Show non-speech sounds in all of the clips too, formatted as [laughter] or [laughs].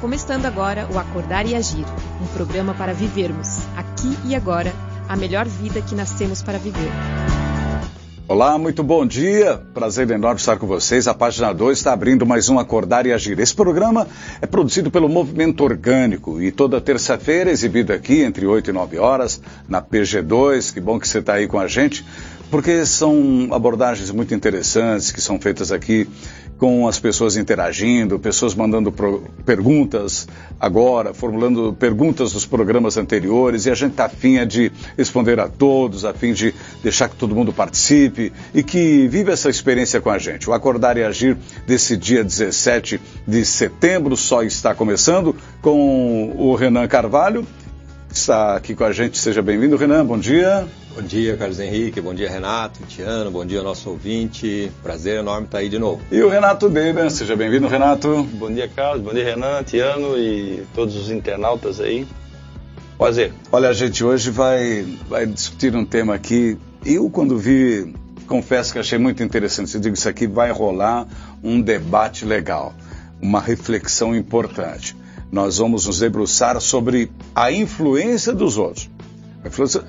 começando agora o Acordar e Agir, um programa para vivermos, aqui e agora, a melhor vida que nascemos para viver. Olá, muito bom dia. Prazer enorme estar com vocês. A página 2 está abrindo mais um Acordar e Agir. Esse programa é produzido pelo Movimento Orgânico e toda terça-feira exibido aqui entre 8 e 9 horas na PG2. Que bom que você está aí com a gente, porque são abordagens muito interessantes que são feitas aqui com as pessoas interagindo, pessoas mandando perguntas agora, formulando perguntas dos programas anteriores, e a gente está afim é de responder a todos, a fim de deixar que todo mundo participe e que viva essa experiência com a gente. O Acordar e Agir desse dia 17 de setembro só está começando com o Renan Carvalho, que está aqui com a gente. Seja bem-vindo, Renan, bom dia. Bom dia, Carlos Henrique. Bom dia, Renato, Tiano. Bom dia, nosso ouvinte. Prazer enorme estar aí de novo. E o Renato Deber. Seja bem-vindo, Renato. Bom dia, Carlos. Bom dia, Renan, Tiano e todos os internautas aí. Prazer. Olha, a gente hoje vai, vai discutir um tema aqui. Eu, quando vi, confesso que achei muito interessante. Eu digo, isso aqui vai rolar um debate legal, uma reflexão importante. Nós vamos nos debruçar sobre a influência dos outros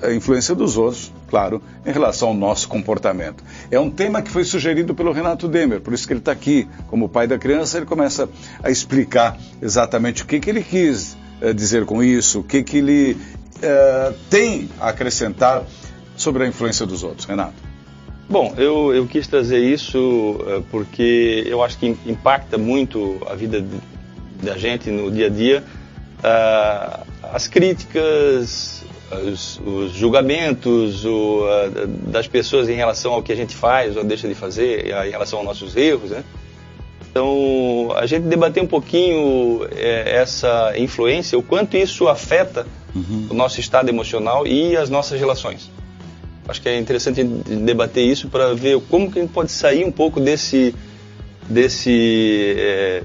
a influência dos outros, claro, em relação ao nosso comportamento. É um tema que foi sugerido pelo Renato Demer, por isso que ele está aqui. Como pai da criança, ele começa a explicar exatamente o que, que ele quis uh, dizer com isso, o que, que ele uh, tem a acrescentar sobre a influência dos outros. Renato. Bom, eu, eu quis trazer isso uh, porque eu acho que impacta muito a vida da gente no dia a dia. as críticas, os, os julgamentos o, a, das pessoas em relação ao que a gente faz ou deixa de fazer, em relação aos nossos erros, né? Então, a gente debater um pouquinho é, essa influência, o quanto isso afeta uhum. o nosso estado emocional e as nossas relações. Acho que é interessante debater isso para ver como que a gente pode sair um pouco desse, desse é,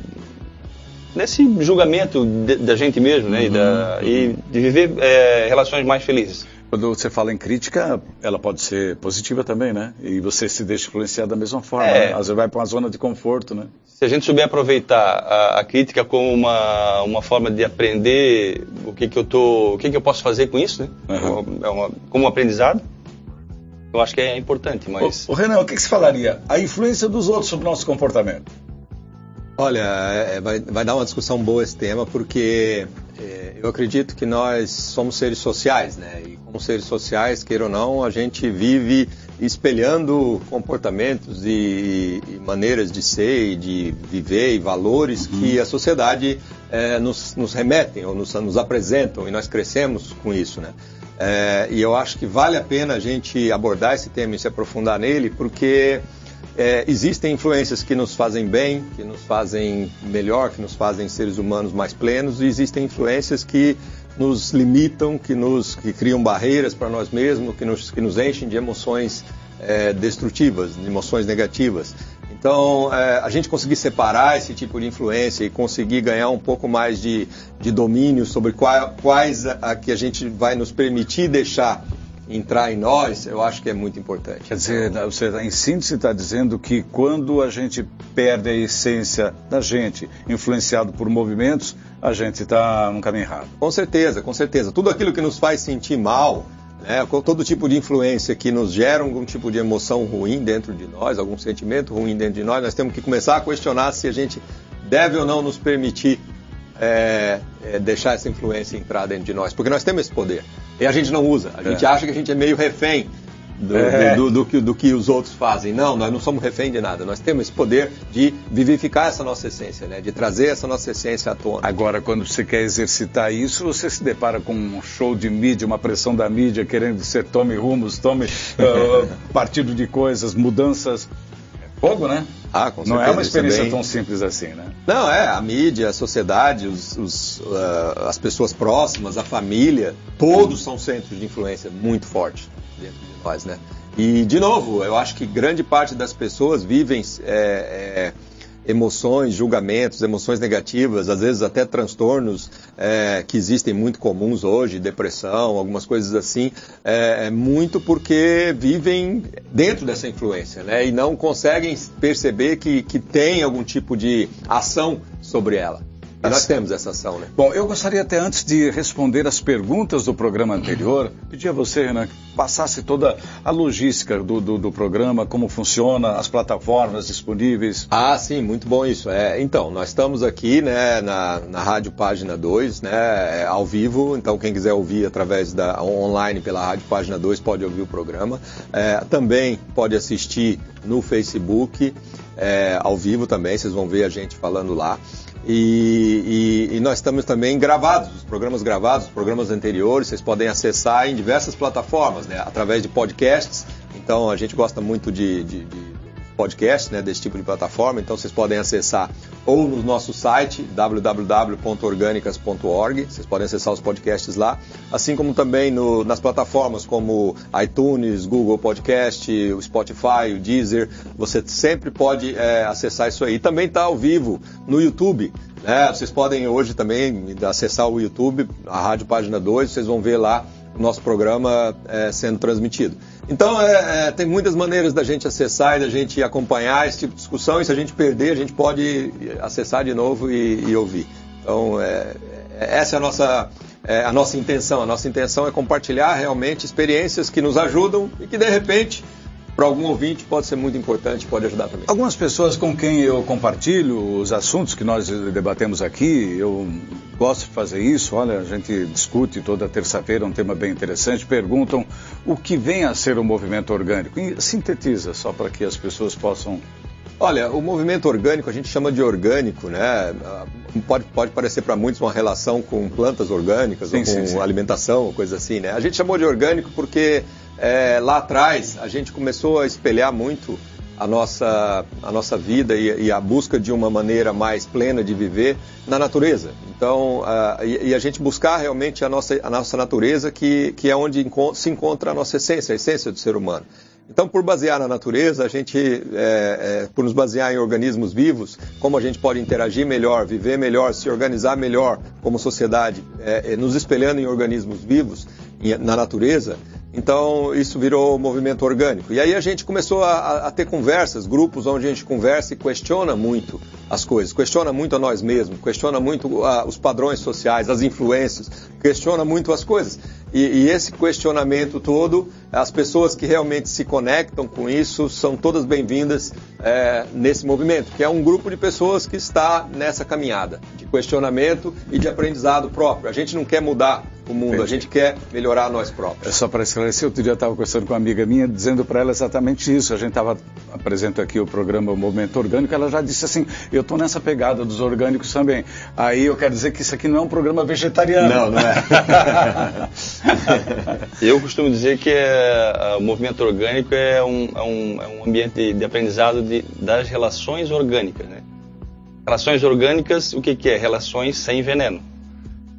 nesse julgamento de, da gente mesmo, né? Uhum, e, da, uhum. e, de viver é, relações mais felizes. Quando você fala em crítica, ela pode ser positiva também, né? E você se deixa influenciar da mesma forma. É, né? Às vezes vai para uma zona de conforto, né? Se a gente souber aproveitar a, a, crítica como uma, uma forma de aprender o que, que eu tô, o que, que eu posso fazer com isso, né? Uhum. É uma, como um aprendizado. Eu acho que é importante, mas... O, o Renan, o que, que você falaria? A influência dos outros sobre o nosso comportamento. Olha, é, é, vai, vai, dar uma discussão boa esse tema, porque é, eu acredito que nós somos seres sociais, né? E como seres sociais, queira ou não, a gente vive espelhando comportamentos e, e maneiras de ser e de viver e valores uhum. que a sociedade é, nos, nos, remetem ou nos, nos, apresentam e nós crescemos com isso, né? É, e eu acho que vale a pena a gente abordar esse tema e se aprofundar nele, porque é, existem influências que nos fazem bem, que nos fazem melhor, que nos fazem seres humanos mais plenos, e existem influências que nos limitam, que nos que criam barreiras para nós mesmos, que nos, que nos enchem de emoções é, destrutivas, de emoções negativas. Então, é, a gente conseguir separar esse tipo de influência e conseguir ganhar um pouco mais de, de domínio sobre qual, quais a, a que a gente vai nos permitir deixar entrar em nós, eu acho que é muito importante. Quer dizer, você em síntese está dizendo que quando a gente perde a essência da gente, influenciado por movimentos, a gente está num caminho errado. Com certeza, com certeza. Tudo aquilo que nos faz sentir mal, né, todo tipo de influência que nos gera algum tipo de emoção ruim dentro de nós, algum sentimento ruim dentro de nós, nós temos que começar a questionar se a gente deve ou não nos permitir é, é, deixar essa influência entrar dentro de nós, porque nós temos esse poder e a gente não usa. A gente é. acha que a gente é meio refém do, é. do, do, que, do que os outros fazem. Não, nós não somos refém de nada. Nós temos esse poder de vivificar essa nossa essência, né? de trazer essa nossa essência à tona. Agora, quando você quer exercitar isso, você se depara com um show de mídia, uma pressão da mídia querendo ser tome rumos, tome uh, [laughs] partido de coisas, mudanças fogo, né? Ah, com certeza. Não é uma experiência também... tão simples assim, né? Não, é. A mídia, a sociedade, os, os, uh, as pessoas próximas, a família, todos são centros de influência muito fortes dentro de nós, né? E, de novo, eu acho que grande parte das pessoas vivem é, é, emoções, julgamentos, emoções negativas, às vezes até transtornos é, que existem muito comuns hoje, depressão, algumas coisas assim, é, é, muito porque vivem dentro dessa influência, né? E não conseguem perceber que, que tem algum tipo de ação sobre ela. E nós temos essa ação, né? Bom, eu gostaria até antes de responder as perguntas do programa anterior, pedir a você, Renan, que passasse toda a logística do, do, do, programa, como funciona, as plataformas disponíveis. Ah, sim, muito bom isso. É, então, nós estamos aqui né, na, na Rádio Página 2, né, ao vivo, então quem quiser ouvir através da online pela Rádio Página 2 pode ouvir o programa. É, também pode assistir no Facebook, é, ao vivo também, vocês vão ver a gente falando lá. E, e, e, nós estamos também gravados, os programas gravados, os programas anteriores, vocês podem acessar em diversas plataformas, né, através de podcasts. Então a gente gosta muito de, de, de podcast, né, desse tipo de plataforma, então vocês podem acessar ou no nosso site www.organicas.org, vocês podem acessar os podcasts lá, assim como também no, nas plataformas como iTunes, Google Podcast, o Spotify, o Deezer, você sempre pode é, acessar isso aí. Também está ao vivo no YouTube, né? Vocês podem hoje também acessar o YouTube, a Rádio Página 2, vocês vão ver lá o nosso programa é, sendo transmitido. Então, é, é, tem muitas maneiras da gente acessar e da gente acompanhar esse tipo de discussão, e se a gente perder, a gente pode acessar de novo e, e ouvir. Então, é, é, essa é a nossa, é, a nossa intenção. A nossa intenção é compartilhar realmente experiências que nos ajudam e que, de repente, para algum ouvinte pode ser muito importante, pode ajudar também. Algumas pessoas com quem eu compartilho os assuntos que nós debatemos aqui, eu gosto de fazer isso. Olha, a gente discute toda terça-feira um tema bem interessante. Perguntam o que vem a ser o movimento orgânico. E sintetiza, só para que as pessoas possam. Olha, o movimento orgânico a gente chama de orgânico, né? Pode, pode parecer para muitos uma relação com plantas orgânicas sim, ou com sim, sim. alimentação, ou coisa assim, né? A gente chamou de orgânico porque é, lá atrás a gente começou a espelhar muito a nossa, a nossa vida e, e, a busca de uma maneira mais plena de viver na natureza. Então, uh, e, e, a gente buscar realmente a nossa, a nossa natureza, que, que é onde se encontra a nossa essência, a essência do ser humano. Então, por basear na natureza, a gente, é, é, por nos basear em organismos vivos, como a gente pode interagir melhor, viver melhor, se organizar melhor como sociedade, é, é nos espelhando em organismos vivos, na natureza, então, isso virou movimento orgânico. E aí a gente começou a, a, ter conversas, grupos onde a gente conversa e questiona muito as coisas, questiona muito a nós mesmos, questiona muito a, os padrões sociais, as influências, questiona muito as coisas. E, e, esse questionamento todo, as pessoas que realmente se conectam com isso são todas bem-vindas é, nesse movimento, que é um grupo de pessoas que está nessa caminhada de questionamento e de aprendizado próprio. A gente não quer mudar o mundo, Entendi. a gente quer melhorar nós próprios. É só para esclarecer, outro dia eu estava conversando com uma amiga minha, dizendo para ela exatamente isso. A gente estava apresentando aqui o programa Movimento Orgânico, ela já disse assim, eu estou nessa pegada dos orgânicos também. Aí eu quero dizer que isso aqui não é um programa vegetariano. Não, não é. [laughs] eu costumo dizer que é, o movimento orgânico é um, é um, é um ambiente de aprendizado de, das relações orgânicas, né? Relações orgânicas, o que, que é? Relações sem veneno.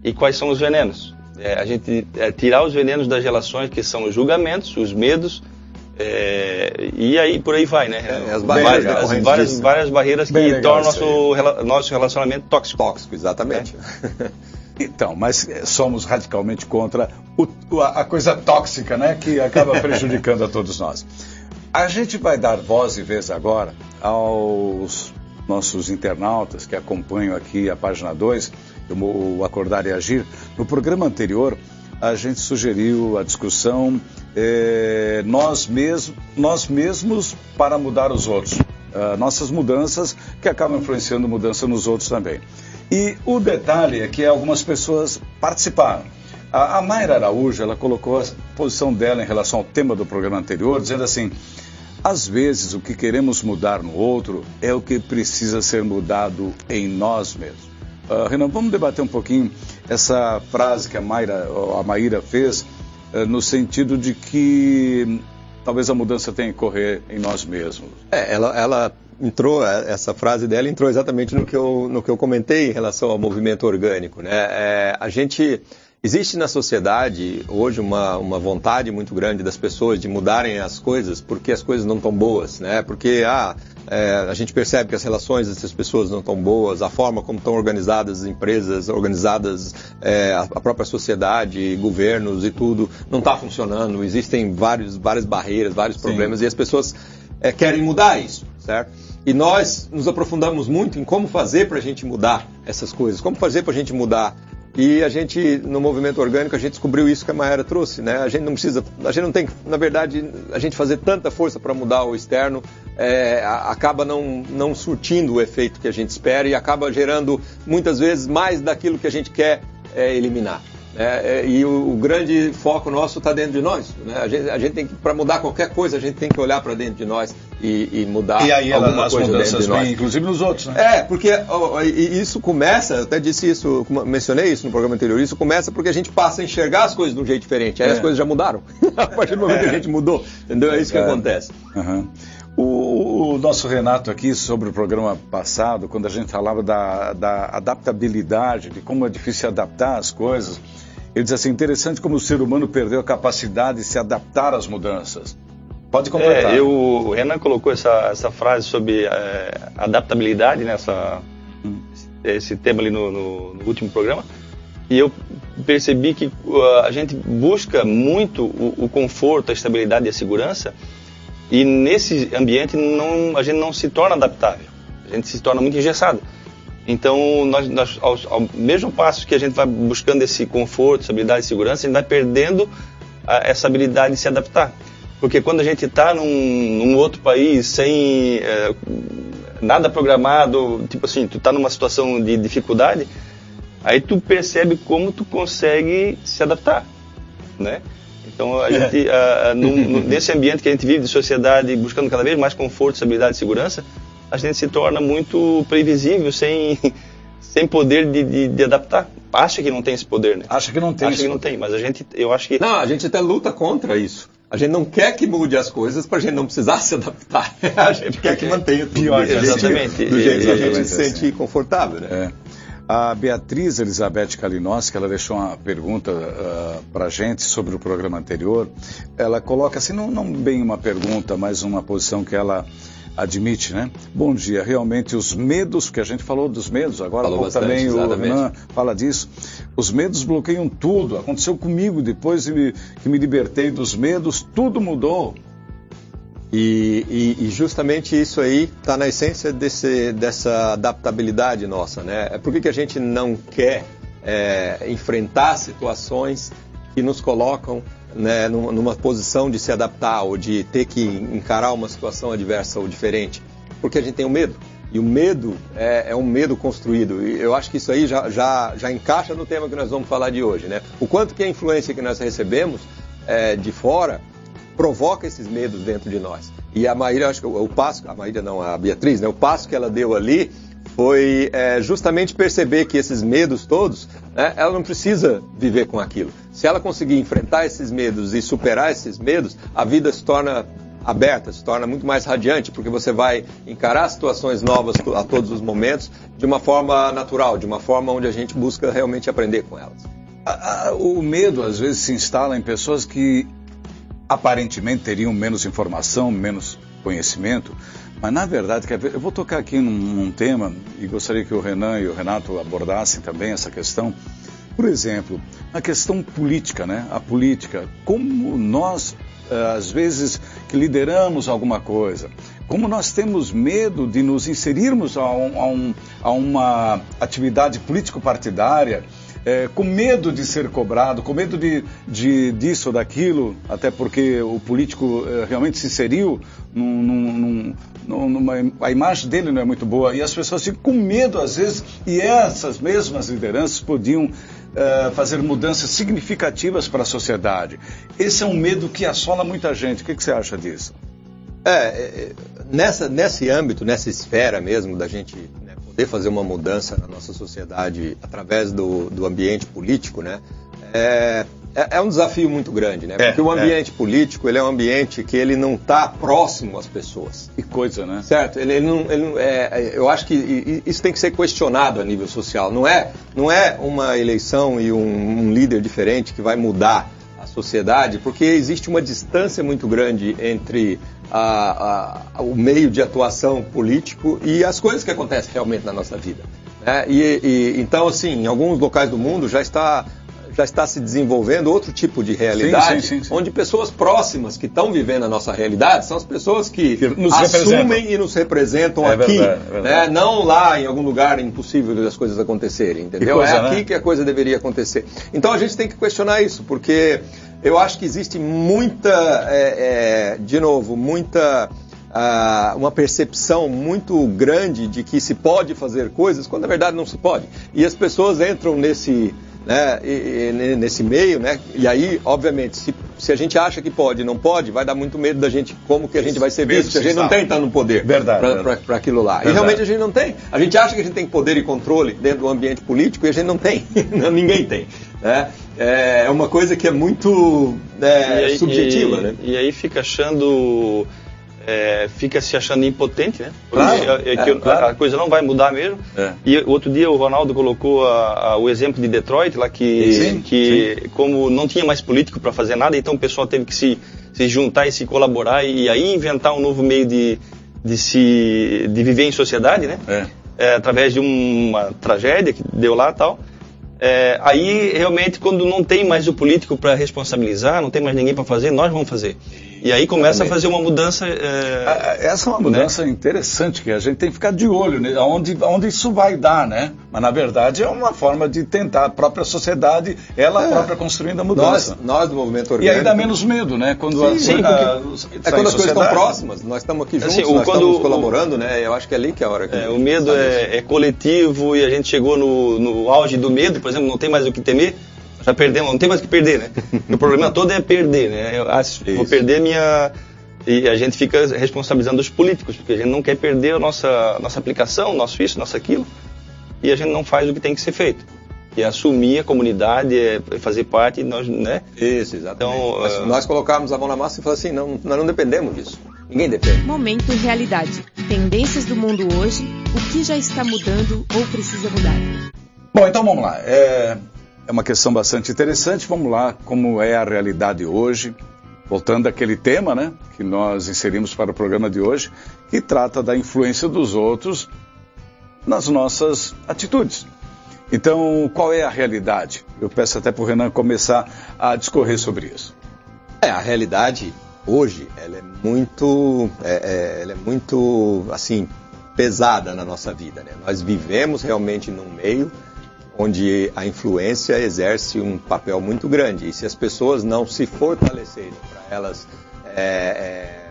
E quais são os venenos? É, a gente é, tirar os venenos das relações, que são os julgamentos, os medos, é, e aí por aí vai, né? É, as barreiras, várias, as, várias, várias barreiras que tornam nosso, nosso relacionamento tóxico. Tóxico, exatamente. É. [laughs] Então, mas é, somos radicalmente contra o, a coisa tóxica, né? Que acaba [laughs] prejudicando a todos nós. A gente vai dar voz e vez agora aos nossos internautas que acompanham aqui a página 2 o Acordar e Agir, no programa anterior a gente sugeriu a discussão é, nós, mesmos, nós mesmos para mudar os outros. Uh, nossas mudanças que acabam influenciando mudança nos outros também. E o detalhe é que algumas pessoas participaram. A, a Mayra Araújo, ela colocou a posição dela em relação ao tema do programa anterior, dizendo assim, às vezes o que queremos mudar no outro é o que precisa ser mudado em nós mesmos. Uh, Renan, vamos debater um pouquinho essa frase que a, Mayra, a Maíra fez, uh, no sentido de que talvez a mudança tenha que correr em nós mesmos. É, ela, ela entrou, é, essa frase dela entrou exatamente no que eu, no que eu comentei em relação ao movimento orgânico. Né? É, a gente Existe na sociedade hoje uma, uma vontade muito grande das pessoas de mudarem as coisas porque as coisas não estão boas, né? Porque ah, é, a gente percebe que as relações dessas pessoas não estão boas, a forma como estão organizadas as empresas, organizadas é, a própria sociedade, governos e tudo, não está funcionando. Existem vários, várias barreiras, vários problemas Sim. e as pessoas é, querem mudar isso, certo? E nós nos aprofundamos muito em como fazer para a gente mudar essas coisas? Como fazer para a gente mudar? E a gente, no movimento orgânico, a gente descobriu isso que a Maera trouxe, né? A gente não precisa, a gente não tem, na verdade, a gente fazer tanta força para mudar o externo, é, acaba não, não surtindo o efeito que a gente espera e acaba gerando, muitas vezes, mais daquilo que a gente quer é, eliminar. É, é, e o, o, grande foco nosso está dentro de nós. Né? A gente, a gente tem que, para mudar qualquer coisa, a gente tem que olhar para dentro de nós e, e mudar e aí, alguma as coisa dentro de nós. Inclusive nos outros, né? É, porque ó, isso começa, eu até disse isso, mencionei isso no programa anterior, isso começa porque a gente passa a enxergar as coisas de um jeito diferente. Aí é. as coisas já mudaram. [laughs] a partir do momento que a gente mudou, entendeu? É isso que é. acontece. Uhum. O, o, nosso Renato aqui sobre o programa passado, quando a gente falava da, da adaptabilidade, de como é difícil adaptar as coisas, ele diz assim: interessante como o ser humano perdeu a capacidade de se adaptar às mudanças. Pode completar. É, eu, o Renan colocou essa, essa frase sobre é, adaptabilidade, nessa, né, hum. esse tema ali no, no, no, último programa, e eu percebi que uh, a gente busca muito o, o, conforto, a estabilidade e a segurança, e nesse ambiente não, a gente não se torna adaptável, a gente se torna muito engessado. Então, nós, nós ao, ao, mesmo passo que a gente vai buscando esse conforto, estabilidade e segurança, a gente vai perdendo a, essa habilidade de se adaptar. Porque quando a gente está num, num, outro país sem é, nada programado, tipo assim, tu está numa situação de dificuldade, aí tu percebe como tu consegue se adaptar, né? Então, a gente, a, a, num, nesse ambiente que a gente vive de sociedade, buscando cada vez mais conforto, estabilidade e segurança, a gente se torna muito previsível, sem, [laughs] sem poder de, de, de adaptar. Acha que não tem esse poder, né? Acha que não tem. Acha que não tem, mas a gente, eu acho que... Não, a gente até luta contra isso. A gente não quer que mude as coisas para a gente não precisar [laughs] se adaptar. A gente quer que mantenha tudo Pior, exatamente. do jeito que a gente se sente confortável, né? É. A Beatriz Elizabeth Kalinowski, ela deixou uma pergunta uh, ah, para a gente sobre o programa anterior. Ela coloca assim, não, não bem uma pergunta, mas uma posição que ela admite, né? Bom dia. Realmente os medos, que a gente falou dos medos, agora falou bastante, também o Renan fala disso. Os medos bloqueiam tudo. Aconteceu comigo depois de que me libertei dos medos, tudo mudou. E, e, e justamente isso aí está na essência desse, dessa adaptabilidade nossa, né? É por que, que a gente não quer é, enfrentar situações que nos colocam né, numa posição de se adaptar ou de ter que encarar uma situação adversa ou diferente, porque a gente tem o medo. E o medo é, é, um medo construído. E eu acho que isso aí já, já, já encaixa no tema que nós vamos falar de hoje. Né? O quanto que a influência que nós recebemos é, de fora provoca esses medos dentro de nós. E a Maíra, acho que o, o passo, a Maíra não, a Beatriz, né, o passo que ela deu ali foi é, justamente perceber que esses medos todos, né, ela não precisa viver com aquilo. Se ela conseguir enfrentar esses medos e superar esses medos, a vida se torna aberta, se torna muito mais radiante, porque você vai encarar situações novas a todos os momentos de uma forma natural, de uma forma onde a gente busca realmente aprender com elas. O medo às vezes se instala em pessoas que aparentemente teriam menos informação, menos conhecimento, mas na verdade, eu vou tocar aqui num, tema e gostaria que o Renan e o Renato abordassem também essa questão. Por exemplo, a questão política, né? A política, como nós eh, às vezes que lideramos alguma coisa, como nós temos medo de nos inserirmos a, um, a, um, a uma atividade político-partidária é, com medo de ser cobrado, com medo de, de disso ou daquilo, até porque o político é, realmente se inseriu num, num, num, numa, a imagem dele não é muito boa e as pessoas ficam com medo às vezes e essas mesmas lideranças podiam é, fazer mudanças significativas para a sociedade. Esse é um medo que assola muita gente. O que, que você acha disso? É, é nessa, nesse âmbito, nessa esfera mesmo da gente poder fazer uma mudança na nossa sociedade através do, do ambiente político, né? É, é, é um desafio muito grande, né? É, Porque o é. ambiente é. político ele é um ambiente que ele não está próximo às pessoas. Que coisa, né? Certo. Ele, ele não, ele não é, eu acho que isso tem que ser questionado a nível social. Não é, não é uma eleição e um, um líder diferente que vai mudar a sociedade, porque existe uma distância muito grande entre a, a, o meio de atuação político e as coisas que acontecem realmente na nossa vida. Né? E, e, então, assim, em alguns locais do mundo já está já está se desenvolvendo outro tipo de realidade, sim, sim, sim, onde pessoas próximas que estão vivendo a nossa realidade são as pessoas que, que nos assumem e nos representam é aqui, verdade, é verdade. Né? não lá em algum lugar impossível das coisas acontecerem, entendeu? Coisa, é aqui né? que a coisa deveria acontecer. Então a gente tem que questionar isso, porque eu acho que existe muita, é, é, de novo, muita ah, uma percepção muito grande de que se pode fazer coisas quando na verdade não se pode. E as pessoas entram nesse, né, e, e, nesse meio, né? E aí, obviamente, se, se a gente acha que pode e não pode, vai dar muito medo da gente, como que a gente vai ser visto, se a gente não tem tanto poder para aquilo lá. Verdade. E realmente a gente não tem. A gente acha que a gente tem poder e controle dentro do ambiente político e a gente não tem. [laughs] Ninguém tem. Né? É uma coisa que é muito é, aí, subjetiva, e, né? E aí fica achando é, fica se achando impotente, né? Claro, é, é, claro. A coisa não vai mudar mesmo. É. E outro dia o Ronaldo colocou a, a, o exemplo de Detroit, lá que, sim, que sim. como não tinha mais político para fazer nada, então o pessoal teve que se, se juntar e se colaborar e, e aí inventar um novo meio de, de, se, de viver em sociedade, né? É. É, através de uma tragédia que deu lá e tal. É, aí realmente quando não tem mais o político para responsabilizar, não tem mais ninguém para fazer, nós vamos fazer. E aí começa a fazer uma mudança. É... Essa é uma mudança né? interessante que a gente tem que ficar de olho né? onde, onde isso vai dar, né? Mas na verdade é uma forma de tentar a própria sociedade, ela é. própria construindo a mudança. Nós, nós do movimento orgânico. E aí dá menos medo, né? Quando sim, a, sim, a, é quando as coisas estão próximas. Nós estamos aqui juntos, assim, nós quando, estamos colaborando, o, né? Eu acho que é ali que é a hora que. É, o medo é, é, coletivo e a gente chegou no, no auge do medo, por exemplo, não tem mais o que temer já perdemos, não tem mais o que perder, né? o problema todo é perder, né? Eu acho, vou perder minha. E a gente fica responsabilizando os políticos, porque a gente não quer perder a nossa, nossa aplicação, nosso isso, nosso aquilo, e a gente não faz o que tem que ser feito. E é assumir a comunidade, é fazer parte, nós, né? Isso, exatamente. Então, nós, uh... nós colocarmos a mão na massa e falar assim, não, nós não dependemos disso. Ninguém depende. Momento realidade. Tendências do mundo hoje, o que já está mudando ou precisa mudar. Bom, então vamos lá. É, é uma questão bastante interessante. Vamos lá, como é a realidade hoje. Voltando àquele tema né, que nós inserimos para o programa de hoje, que trata da influência dos outros nas nossas atitudes. Então, qual é a realidade? Eu peço até para o Renan começar a discorrer sobre isso. É, a realidade hoje, ela é muito, é, é, ela é muito, assim, pesada na nossa vida. Né? Nós vivemos realmente num meio onde a influência exerce um papel muito grande. E se as pessoas não se fortalecerem para elas é, é,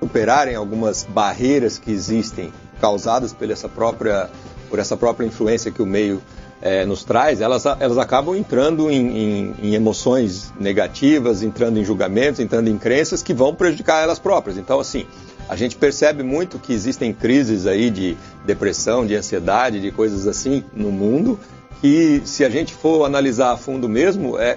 superarem algumas barreiras que existem causadas por essa própria, por essa própria influência que o meio é, nos traz, elas, elas acabam entrando em, em, em, emoções negativas, entrando em julgamentos, entrando em crenças que vão prejudicar elas próprias. Então, assim, a gente percebe muito que existem crises aí de depressão, de ansiedade, de coisas assim no mundo, que, se a gente for analisar a fundo mesmo, é,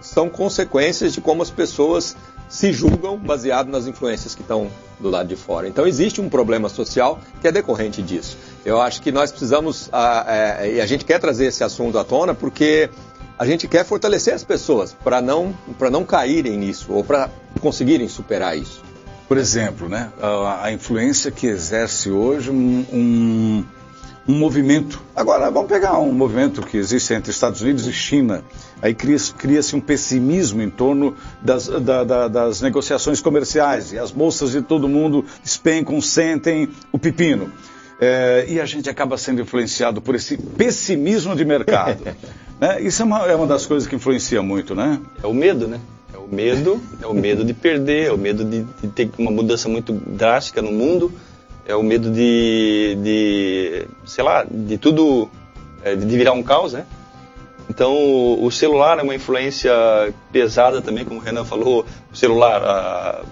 são consequências de como as pessoas se julgam baseado nas influências que estão do lado de fora. Então existe um problema social que é decorrente disso. Eu acho que nós precisamos, a, é, e a gente quer trazer esse assunto à tona porque a gente quer fortalecer as pessoas para não, não caírem nisso ou para conseguirem superar isso. Por exemplo, né, a, a influência que exerce hoje um, um um movimento. Agora, vamos pegar um movimento que existe entre Estados Unidos e China. Aí cria-se cria um pessimismo em torno das, da, da, das negociações comerciais e as bolsas de todo mundo despencam, sentem o pepino. É, e a gente acaba sendo influenciado por esse pessimismo de mercado. [laughs] né? Isso é uma, é uma das coisas que influencia muito, né? É o medo, né? É o medo, é o medo de perder, é o medo de, de ter uma mudança muito drástica no mundo é o medo de, de sei lá, de tudo, é, de virar um caos, né? Então, o celular é uma influência pesada também, como o Renan falou, o celular, a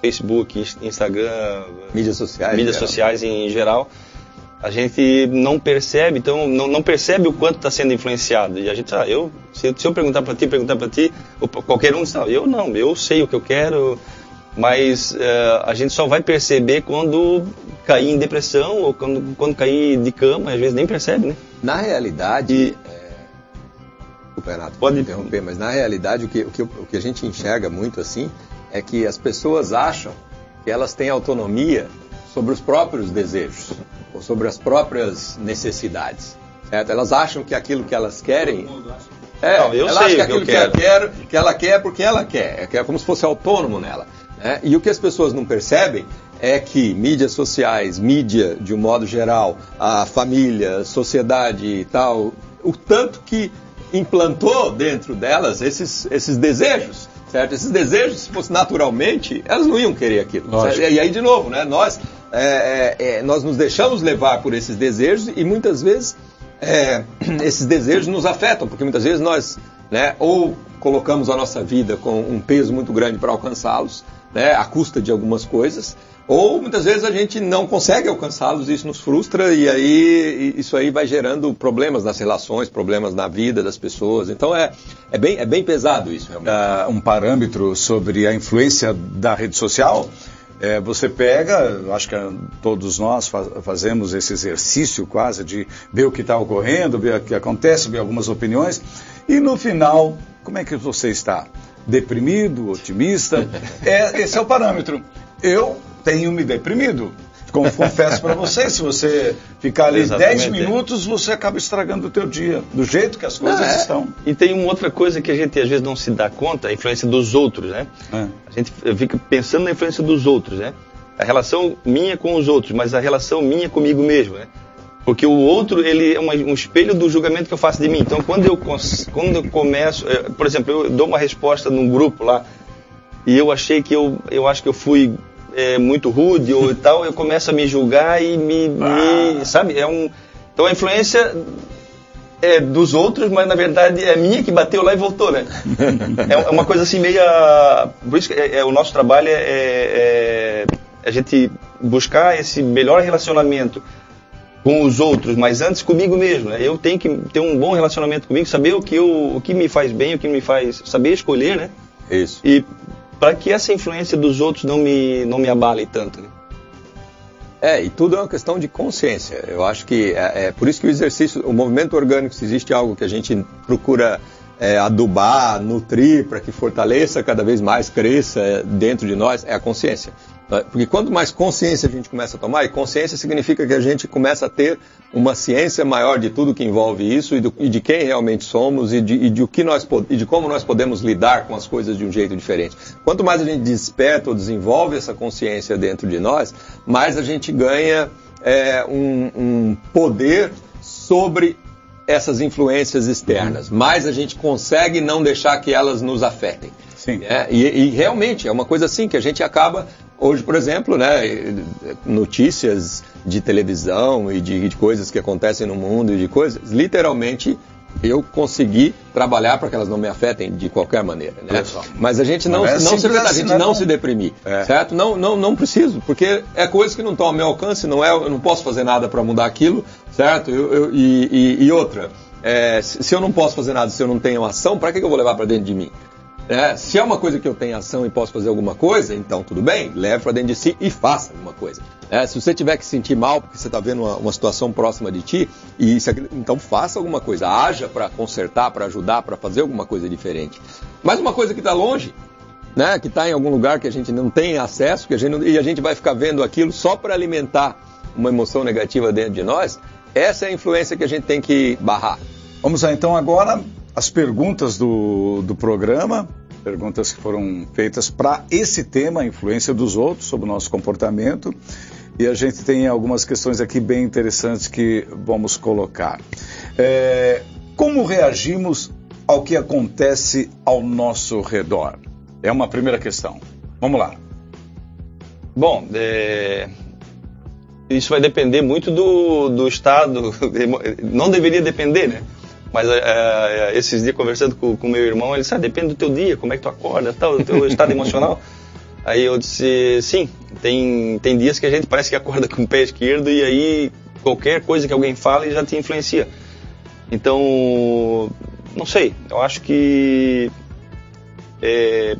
Facebook, Instagram, mídias sociais, mídias em sociais em geral, a gente não percebe, então não, não percebe o quanto está sendo influenciado. E a gente, ah, eu, se, se eu perguntar para ti, perguntar para ti, ou qualquer um, não, eu não, eu sei o que eu quero, mas uh, a gente só vai perceber quando cair em depressão ou quando, quando cair de cama, às vezes nem percebe, né? Na realidade, e... é... Desculpa, Renato, pode interromper, mas na realidade o que, o, que, o que a gente enxerga muito assim é que as pessoas acham que elas têm autonomia sobre os próprios desejos ou sobre as próprias necessidades. Certo? Elas acham que aquilo que elas querem É, não, eu ela sei acha que aquilo que, eu que, ela quer, que ela quer porque ela quer, é como se fosse autônomo nela. Né? E o que as pessoas não percebem é que mídias sociais, mídia de um modo geral, a família, sociedade e tal, o tanto que implantou dentro delas esses, esses desejos, certo? Esses desejos, se fosse naturalmente, elas não iam querer aquilo. E aí, de novo, né? Nós, é, é, é, nós nos deixamos levar por esses desejos e muitas vezes é, [clears throat] esses desejos nos afetam, porque muitas vezes nós, né, ou colocamos a nossa vida com um peso muito grande para alcançá-los, né, à custa de algumas coisas, ou muitas vezes a gente não consegue alcançá-los, isso nos frustra e aí isso aí vai gerando problemas nas relações, problemas na vida das pessoas. Então é, é, bem, é bem pesado isso realmente. Uh, um parâmetro sobre a influência da rede social. É, você pega, acho que todos nós faz, fazemos esse exercício quase de ver o que está ocorrendo, ver o que acontece, ver algumas opiniões, e no final, como é que você está? Deprimido, otimista? É, esse é o parâmetro. Eu tenho me deprimido. Confesso para você, se você ficar ali 10 minutos, você acaba estragando o teu dia, do jeito que as coisas é. estão. E tem uma outra coisa que a gente às vezes não se dá conta, a influência dos outros, né? É. A gente fica pensando na influência dos outros, né? A relação minha com os outros, mas a relação minha comigo mesmo, né? Porque o outro, ele é um espelho do julgamento que eu faço de mim. Então, quando eu, quando eu começo, é, por exemplo, eu dou uma resposta num grupo lá, e eu achei que eu, eu acho que eu fui é, muito rude ou tal, eu começo a me julgar e me, ah. me, sabe, é um então a influência é dos outros, mas na verdade é minha que bateu lá e voltou, né? [laughs] é, é uma coisa assim meia, por isso que é, é o nosso trabalho é, é, é a gente buscar esse melhor relacionamento com os outros, mas antes comigo mesmo. Né? Eu tenho que ter um bom relacionamento comigo, saber o que, eu, o que me faz bem, o que me faz. saber escolher, né? Isso. E para que essa influência dos outros não me, não me abale tanto. Né? É, e tudo é uma questão de consciência. Eu acho que é, é, por isso que o exercício, o movimento orgânico, se existe algo que a gente procura é, adubar, nutrir para que fortaleça cada vez mais, cresça dentro de nós, é a consciência. Porque quanto mais consciência a gente começa a tomar, e consciência significa que a gente começa a ter uma ciência maior de tudo que envolve isso e, do, e de quem realmente somos e de, e de, o que nós, e de como nós podemos lidar com as coisas de um jeito diferente. Quanto mais a gente desperta ou desenvolve essa consciência dentro de nós, mais a gente ganha é, um, um poder sobre essas influências externas, mais a gente consegue não deixar que elas nos afetem. Sim. É, e, e, realmente é uma coisa assim que a gente acaba Hoje, por exemplo, né, notícias de televisão e de, de coisas que acontecem no mundo e de coisas, literalmente eu consegui trabalhar para que elas não me afetem de qualquer maneira. Né? Mas a gente não, não, é não se, a gente não, se deprimir, é. certo? Não, não, não preciso, porque é coisa que não estão ao meu alcance, não é, eu não posso fazer nada para mudar aquilo, certo? Eu, eu, e, e, e, outra, é, se eu não posso fazer nada, se eu não tenho ação, para que, que eu vou levar para dentro de mim? É, se é uma coisa que eu tenho ação e posso fazer alguma coisa, então tudo bem, leve para dentro de si e faça alguma coisa. É, se você tiver que se sentir mal porque você está vendo uma, uma, situação próxima de ti, e isso, então faça alguma coisa, haja para consertar, para ajudar, para fazer alguma coisa diferente. Mas uma coisa que está longe, né, que está em algum lugar que a gente não tem acesso, que a gente não, e a gente vai ficar vendo aquilo só para alimentar uma emoção negativa dentro de nós, essa é a influência que a gente tem que barrar. Vamos lá, então agora as perguntas do, do programa perguntas que foram feitas para esse tema, a influência dos outros sobre o nosso comportamento. E a gente tem algumas questões aqui bem interessantes que vamos colocar. É, como reagimos ao que acontece ao nosso redor? É uma primeira questão. Vamos lá. Bom, é... isso vai depender muito do, do estado. [laughs] Não deveria depender, né? Mas é, é, esses dias conversando com, o meu irmão, ele disse, ah, depende do teu dia, como é que tu acorda, tal, do teu estado emocional. [laughs] Aí eu disse, sim, tem, tem dias que a gente parece que acorda com o pé esquerdo e aí qualquer coisa que alguém fale já te influencia. Então, não sei, eu acho que é,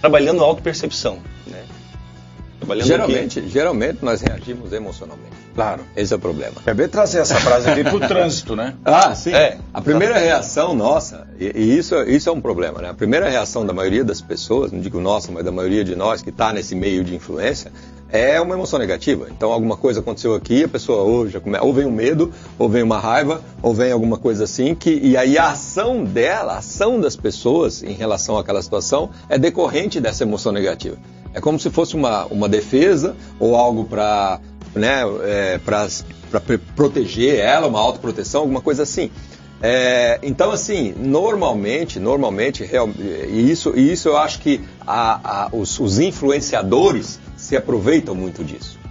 trabalhando a autopercepção, né? Geralmente, geralmente nós reagimos emocionalmente. Claro. Esse é o problema. Acabei de trazer essa frase aqui [laughs] para o trânsito, né? Ah, sim. É. A primeira reação nossa, e, e, isso, isso é um problema, né? A primeira reação da maioria das pessoas, não digo nossa, mas da maioria de nós que está nesse meio de influência, é uma emoção negativa. Então alguma coisa aconteceu aqui, a pessoa ou, já come... ou vem um medo, ou vem uma raiva, ou vem alguma coisa assim, que e aí a ação dela, a ação das pessoas em relação àquela situação é decorrente dessa emoção negativa. É como se fosse uma, uma defesa ou algo para né, é, para proteger ela, uma autoproteção, alguma coisa assim. É, então, assim, normalmente, normalmente, real, e isso, isso eu acho que a, a, os, os influenciadores se aproveitam muito disso.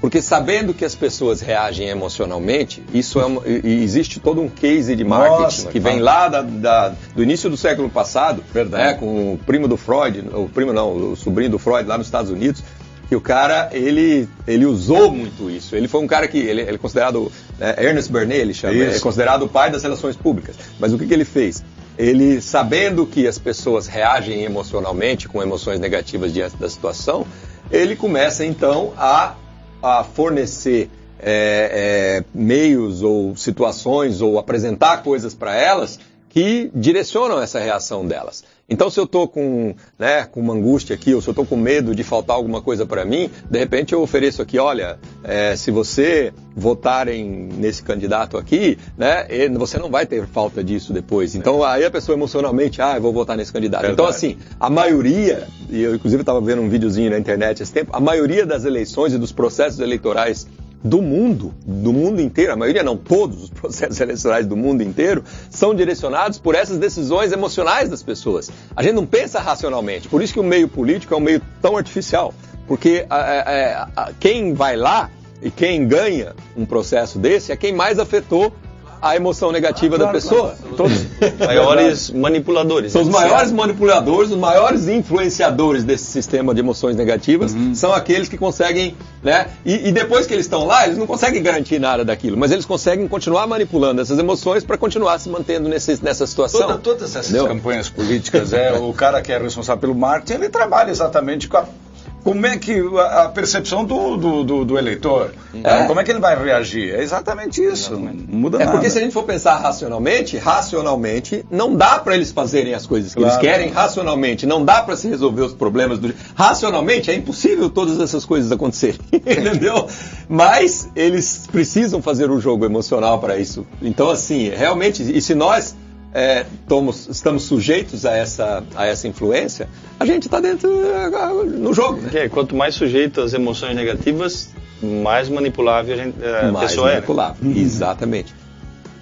Porque sabendo que as pessoas reagem emocionalmente, isso é uma, existe todo um case de marketing Nossa, que vem lá da, da, do início do século passado, né, com o primo do Freud, o primo não, o sobrinho do Freud lá nos Estados Unidos, que o cara ele, ele usou muito isso. Ele foi um cara que ele, ele é considerado né, Ernest Bernet, ele chama, é considerado o pai das relações públicas. Mas o que, que ele fez? Ele sabendo que as pessoas reagem emocionalmente com emoções negativas diante da situação, ele começa então a, a fornecer é, é, meios ou situações ou apresentar coisas para elas que direcionam essa reação delas. Então, se eu estou com, né, com uma angústia aqui, ou se eu estou com medo de faltar alguma coisa para mim, de repente eu ofereço aqui, olha, é, se você votarem nesse candidato aqui, né, você não vai ter falta disso depois. Então, aí a pessoa emocionalmente, ah, eu vou votar nesse candidato. Verdade. Então, assim, a maioria, e eu inclusive estava vendo um videozinho na internet esse tempo, a maioria das eleições e dos processos eleitorais do mundo, do mundo inteiro, a maioria não, todos os [laughs] processos eleitorais do mundo inteiro, são direcionados por essas decisões emocionais das pessoas. A gente não pensa racionalmente, por isso que o meio político é um meio tão artificial. Porque a, a, a, quem vai lá e quem ganha um processo desse é quem mais afetou a emoção negativa ah, claro, da pessoa. Claro. Todos maiores [laughs] manipuladores. São os maiores manipuladores, os maiores influenciadores desse sistema de emoções negativas uhum. são aqueles que conseguem, né? E, e, depois que eles estão lá, eles não conseguem garantir nada daquilo, mas eles conseguem continuar manipulando essas emoções para continuar se mantendo nesse, nessa situação. Toda, todas essas Entendeu? campanhas políticas, é o cara que é responsável pelo marketing, ele trabalha exatamente com a como é que a percepção do, do, do, do eleitor, é. como é que ele vai reagir? É exatamente isso, exatamente. não muda é nada. porque se a gente for pensar racionalmente, racionalmente, não dá para eles fazerem as coisas que claro. eles querem, racionalmente, não dá para se resolver os problemas do... Racionalmente, é impossível todas essas coisas acontecerem, [laughs] entendeu? Mas eles precisam fazer o jogo emocional para isso. Então, assim, realmente, e se nós é, tomos, estamos sujeitos a essa, a essa influência, a gente está dentro no jogo. Né? É, quanto mais sujeito às emoções negativas, mais manipulável a, gente, a mais pessoa manipulável. é. Né? Exatamente.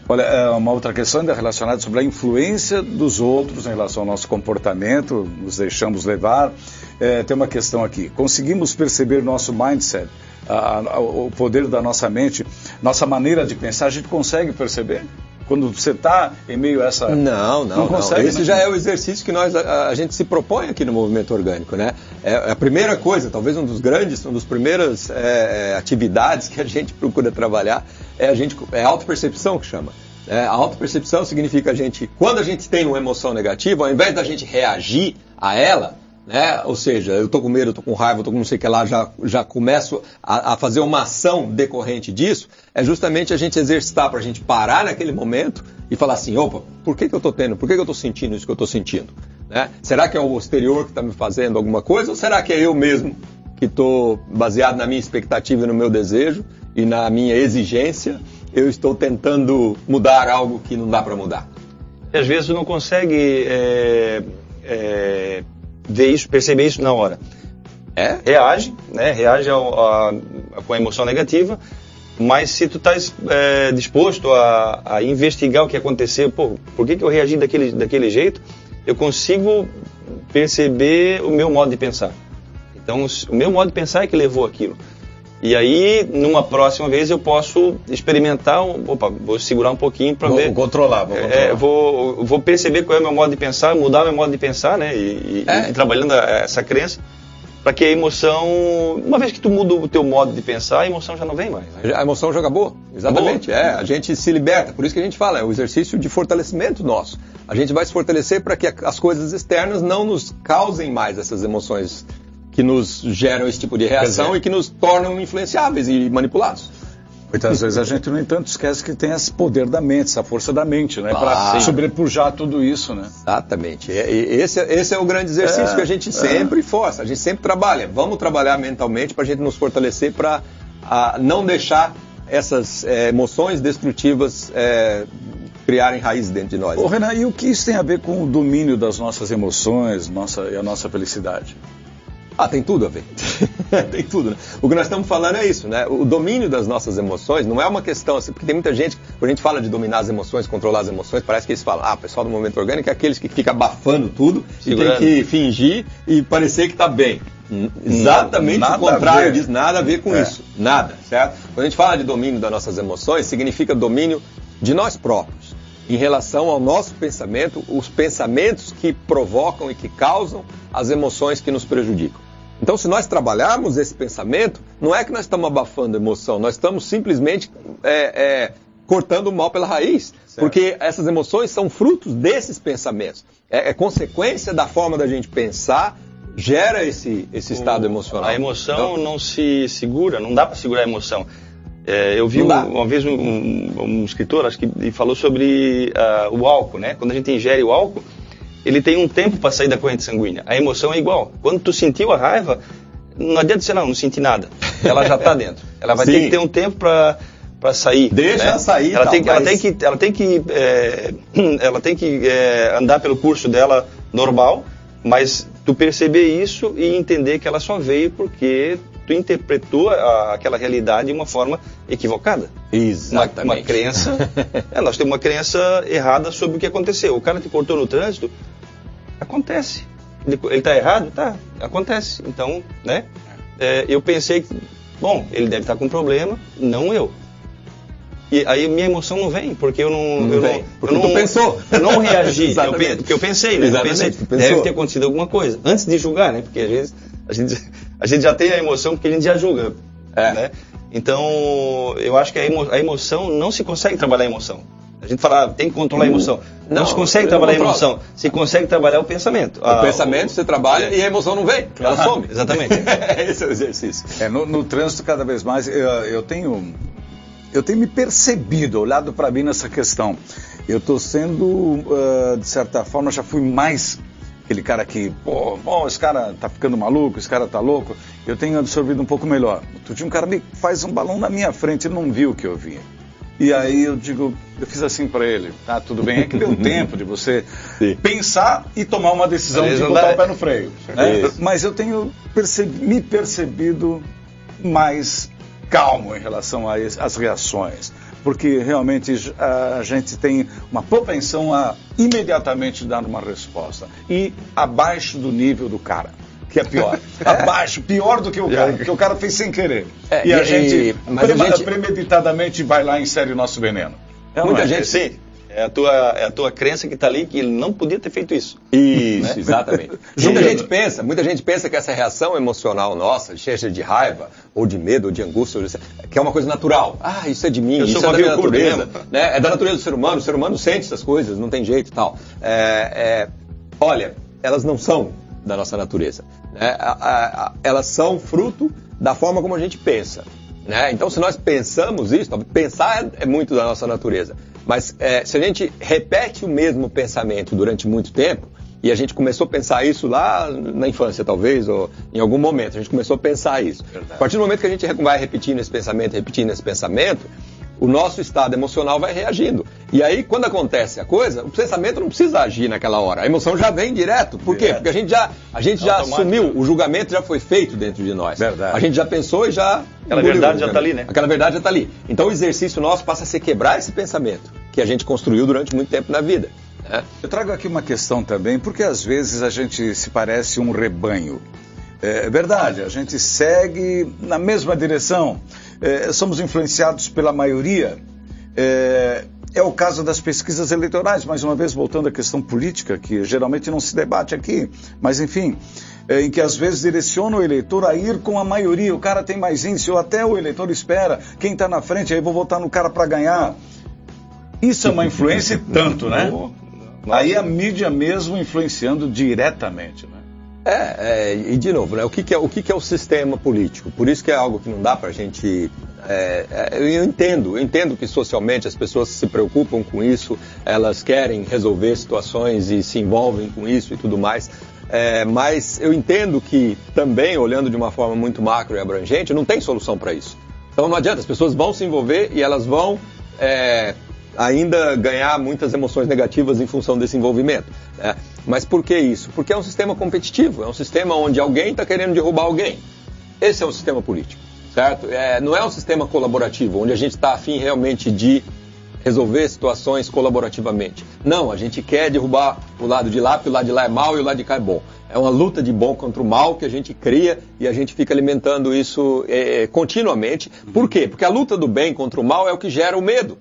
Olha, é, uma outra questão ainda relacionada sobre a influência dos outros em relação ao nosso comportamento, nos deixamos levar. É, tem uma questão aqui. Conseguimos perceber nosso mindset, a, a, o poder da nossa mente, nossa maneira de pensar, a gente consegue perceber? Quando você está em meio a essa. Não, não. não, consegue, não. Esse né? já é o exercício que nós, a, a, gente se propõe aqui no movimento orgânico, né? É, é a primeira coisa, talvez um dos grandes, uma das primeiras é, é, atividades que a gente [laughs] procura trabalhar é a gente é autopercepção que chama. É, a autopercepção significa a gente, quando a gente tem uma emoção negativa, ao invés da gente reagir a ela, né? Ou seja, eu estou com medo, eu tô com raiva, eu tô com não sei o que lá, já, já começo a, a fazer uma ação decorrente disso, é justamente a gente exercitar para a gente parar naquele momento e falar assim, opa, por que, que eu estou tendo, por que, que eu estou sentindo isso que eu estou sentindo? Né? Será que é o exterior que está me fazendo alguma coisa ou será que é eu mesmo que estou baseado na minha expectativa e no meu desejo e na minha exigência, eu estou tentando mudar algo que não dá para mudar? E às vezes não consegue é, é ver isso, perceber isso na hora. É, reage, né? Reage ao, a, com a emoção negativa, mas se tu estás é, disposto a, a, investigar o que aconteceu, pô, por que, que eu reagi daquele, daquele jeito, eu consigo perceber o meu modo de pensar. Então, o meu modo de pensar é que levou aquilo. E aí, numa próxima vez, eu posso experimentar, opa, vou segurar um pouquinho para ver. Controlar, vou controlar. É, vou, vou perceber qual é o meu modo de pensar, mudar o meu modo de pensar, né? E, é. e trabalhando essa crença, para que a emoção, uma vez que tu muda o teu modo de pensar, a emoção já não vem mais. Né? A emoção já acabou, exatamente. Acabou. É, a gente se liberta, por isso que a gente fala, é o exercício de fortalecimento nosso. A gente vai se fortalecer para que as coisas externas não nos causem mais essas emoções que nos geram esse tipo de reação dizer, e que nos tornam influenciáveis e manipulados. Muitas vezes a gente, no entanto, esquece que tem esse poder da mente, essa força da mente, né? Claro. Para sobrepujar tudo isso, né? Exatamente. Esse, esse é o grande exercício é, que a gente sempre é. força, a gente sempre trabalha. Vamos trabalhar mentalmente para a gente nos fortalecer para não deixar essas é, emoções destrutivas é, criarem raízes dentro de nós. Ô, Renan, e o que isso tem a ver com o domínio das nossas emoções nossa, e a nossa felicidade? Ah, tem tudo a ver. [laughs] tem tudo, né? O que nós estamos falando é isso, né? O domínio das nossas emoções não é uma questão assim, porque tem muita gente, quando a gente fala de dominar as emoções, controlar as emoções, parece que eles falam, ah, o pessoal do momento orgânico é aqueles que fica abafando tudo Segurando. e tem que fingir e parecer que está bem. Exatamente nada o contrário disso, nada a ver com é. isso. Nada, certo? Quando a gente fala de domínio das nossas emoções, significa domínio de nós próprios. Em relação ao nosso pensamento, os pensamentos que provocam e que causam as emoções que nos prejudicam. Então, se nós trabalharmos esse pensamento, não é que nós estamos abafando a emoção, nós estamos simplesmente é, é, cortando o mal pela raiz. Certo. Porque essas emoções são frutos desses pensamentos. É, é, consequência da forma da gente pensar, gera esse, esse estado emocional. A emoção então, não se segura, não dá para segurar a emoção. É, eu vi um, uma vez um, um, um, escritor, acho que falou sobre uh, o álcool, né? Quando a gente ingere o álcool, ele tem um tempo para sair da corrente sanguínea. A emoção é igual. Quando tu sentiu a raiva, não adianta dizer não, não senti nada. Ela já está dentro. Ela vai Sim. ter que ter um tempo para para sair. Deixa né? sair. Ela, tem, ela, tem que, ela tem que, é, [clears throat] ela tem que é, andar pelo curso dela normal, mas tu perceber isso e entender que ela só veio porque tu interpretou a, aquela realidade de uma forma equivocada. Exatamente. Uma, uma crença, [laughs] é, nós temos uma crença errada sobre o que aconteceu. O cara te cortou no trânsito, Acontece. Ele, está errado? Tá, acontece. Então, né? É, eu pensei que, bom, ele deve estar tá com problema, não eu. E aí minha emoção não vem, porque eu não. não eu vem, não, porque eu não, pensou. Eu não reagi. [laughs] eu, porque eu pensei, né? Eu pensei, deve ter acontecido alguma coisa. Antes de julgar, né? Porque às vezes a gente, a gente já tem a emoção porque a gente já julga. É. Né? Então, eu acho que a, emo, a emoção não se consegue trabalhar a emoção. A gente fala, tem que controlar a emoção. Não, não se consegue trabalhar a emoção. Se consegue trabalhar o pensamento. O ah, pensamento o, você trabalha e a emoção não vem. Ela ah, some. Exatamente. [laughs] Esse é o exercício. É, no, no, trânsito, cada vez mais, eu, eu, tenho. Eu tenho me percebido, olhado para mim nessa questão. Eu estou sendo, uh, de certa forma, já fui mais aquele cara que, pô, bom, esse cara tá ficando maluco, esse cara tá louco. Eu tenho absorvido um pouco melhor. Tu tinha um cara me faz um balão na minha frente, ele não viu o que eu vi. E aí eu digo, eu fiz assim para ele, tá, tudo bem, é que deu [laughs] tempo de você Sim. pensar e tomar uma decisão de botar o pé no freio. Né? Mas eu tenho percebi, me percebido mais calmo em relação às reações, porque realmente a gente tem uma propensão a imediatamente dar uma resposta e abaixo do nível do cara que é pior. [laughs] Abaixo, pior do que o cara, porque o cara fez sem querer. É, e, a, e, gente, a gente premeditadamente vai lá e insere o nosso veneno. É, Muita é? gente, sim. É a, tua, é a tua crença que está ali que ele não podia ter feito isso. Isso, né? exatamente. [laughs] muita gente pensa, muita gente pensa que essa reação emocional nossa, cheia de raiva, ou de medo, ou de angústia, ou de... que é uma coisa natural. Ah, isso é de mim, Eu isso é da minha natureza. Né? É da natureza do ser humano, o ser humano sente essas coisas, não tem jeito e tal. É, é, olha, elas não são da nossa natureza. Né? elas são fruto da forma como a gente pensa. Né? Então, se nós pensamos isso, pensar é, é muito da nossa natureza. Mas é, se a gente repete o mesmo pensamento durante muito tempo, e a gente começou a pensar isso lá na infância, talvez, ou em algum momento, a gente começou a pensar isso. Verdade. A partir do momento que a gente vai repetindo esse pensamento, repetindo esse pensamento, o nosso estado emocional vai reagindo. E aí, quando acontece a coisa, o pensamento não precisa agir naquela hora. A emoção já vem direto. Por quê? Porque a gente já, a gente já assumiu, o julgamento já foi feito dentro de nós. Verdade. A gente já pensou e já. Aquela verdade já está ali, né? Aquela verdade já está ali. Então o exercício nosso passa a ser quebrar esse pensamento que a gente construiu durante muito tempo na vida. Né? Eu trago aqui uma questão também, porque às vezes a gente se parece um rebanho. É verdade, a gente segue na mesma direção é, somos influenciados pela maioria. É, é o caso das pesquisas eleitorais, mais uma vez voltando à questão política, que geralmente não se debate aqui, mas enfim, é, em que às vezes direciona o eleitor a ir com a maioria, o cara tem mais índice, ou até o eleitor espera, quem está na frente, aí vou votar no cara para ganhar. Isso é uma influência tanto, né? Aí a mídia mesmo influenciando diretamente, né? É, é, e de novo, né, o, que, que é, o que, que, é o sistema político? Por isso que é algo que não dá para a gente É, é, eu entendo, eu entendo que socialmente as pessoas se preocupam com isso, elas querem resolver situações e se envolvem com isso e tudo mais. É, mas eu entendo que também, olhando de uma forma muito macro e abrangente, não tem solução para isso. Então não adianta, as pessoas vão se envolver e elas vão é, ainda ganhar muitas emoções negativas em função desse envolvimento. Né? Mas por que isso? Porque é um sistema competitivo, é um sistema onde alguém está querendo derrubar alguém. Esse é o sistema político, certo? É, não é um sistema colaborativo, onde a gente está afim realmente de resolver situações colaborativamente. Não, a gente quer derrubar o lado de lá, porque o lado de lá é mal e o lado de cá é bom. É uma luta de bom contra o mal que a gente cria e a gente fica alimentando isso é, continuamente. Por quê? Porque a luta do bem contra o mal é o que gera o medo.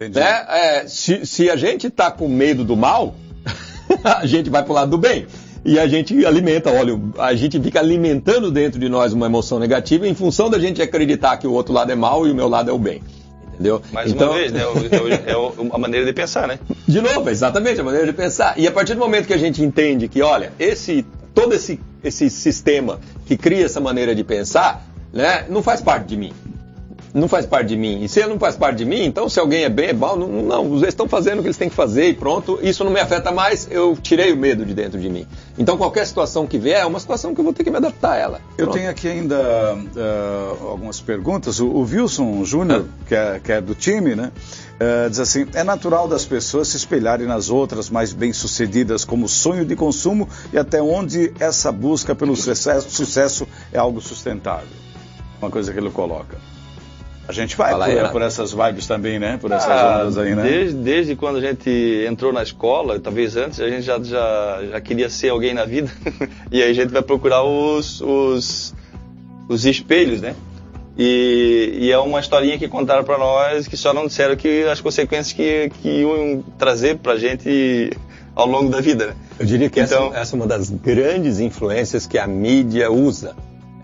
Né? É, se, se a gente está com medo do mal, [laughs] a gente vai para o lado do bem. E a gente alimenta, olha, a gente fica alimentando dentro de nós uma emoção negativa em função da gente acreditar que o outro lado é mal e o meu lado é o bem. Entendeu? Mais então... uma vez, né? [laughs] É, é a maneira de pensar, né? De novo, exatamente, a maneira de pensar. E a partir do momento que a gente entende que, olha, esse, todo esse, esse sistema que cria essa maneira de pensar, né, não faz parte de mim não faz parte de mim. E se ele não faz parte de mim, então se alguém é bem, é mal, não, não, eles estão fazendo o que eles têm que fazer e pronto, isso não me afeta mais, eu tirei o medo de dentro de mim. Então qualquer situação que vier é uma situação que eu vou ter que me adaptar a ela. Eu tenho aqui ainda uh, algumas perguntas. O, o Wilson Júnior, ah. que, é, que é do time, né? Uh, diz assim: é natural das pessoas se espelharem nas outras mais bem-sucedidas como sonho de consumo e até onde essa busca pelo sucesso, sucesso é algo sustentável. Uma coisa que ele coloca. A gente vai por, por, essas vibes também, né? Por essas ah, ondas aí, né? Desde, desde quando a gente entrou na escola, talvez antes, a gente já, já, já queria ser alguém na vida. [laughs] e aí a gente vai procurar os, os, os espelhos, né? E, e, é uma historinha que contaram para nós que só não disseram que as consequências que, que iam trazer para a gente ao longo da vida, né? Eu diria que então, essa, essa é uma das grandes influências que a mídia usa.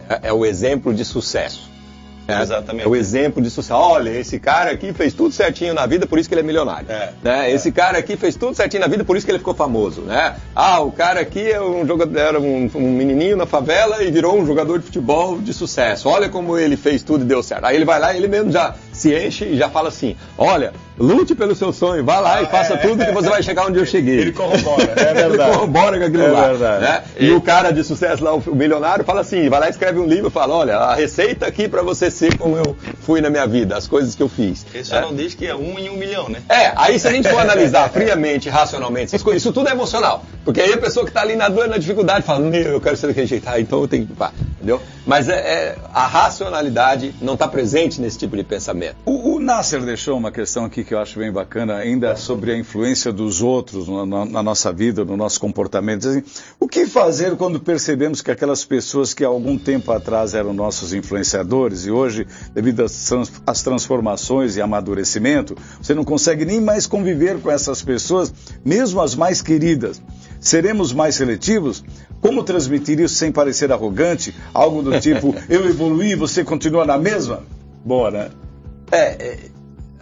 É, é o exemplo de sucesso. É, Exatamente. É o exemplo de sucesso. Olha, esse cara aqui fez tudo certinho na vida, por isso que ele é milionário. É, né? É. Esse cara aqui fez tudo certinho na vida, por isso que ele ficou famoso. Né? Ah, o cara aqui é um jogador, era um, um, menininho na favela e virou um jogador de futebol de sucesso. Olha como ele fez tudo e deu certo. Aí ele vai lá e ele mesmo já se enche e já fala assim: olha, lute pelo seu sonho, vá lá ah, e faça é, tudo que você vai chegar onde eu cheguei. Ele corrobora, é verdade. ele corrobora com aquilo é lá. Verdade. Né? E, e, o cara de sucesso lá, o milionário, fala assim: vai lá e escreve um livro e fala: olha, a receita aqui para você ser como eu fui na minha vida, as coisas que eu fiz. Ele só é. não diz que é um em um milhão, né? É, aí se a gente for analisar friamente, racionalmente, isso tudo é emocional. Porque aí a pessoa que está ali na dor, na dificuldade, fala: meu, eu quero ser daquele jeito, ah, então eu tenho que. Pá, entendeu? Mas é, é a racionalidade não está presente nesse tipo de pensamento. O, o Nasser deixou uma questão aqui que eu acho bem bacana, ainda sobre a influência dos outros na, na, nossa vida, no nosso comportamento. Assim, o que fazer quando percebemos que aquelas pessoas que há algum tempo atrás eram nossos influenciadores e hoje, devido às, trans, às transformações e amadurecimento, você não consegue nem mais conviver com essas pessoas, mesmo as mais queridas? Seremos mais seletivos? Como transmitir isso sem parecer arrogante? Algo do tipo, [laughs] eu evoluí, você continua na mesma? Boa, né? É, é,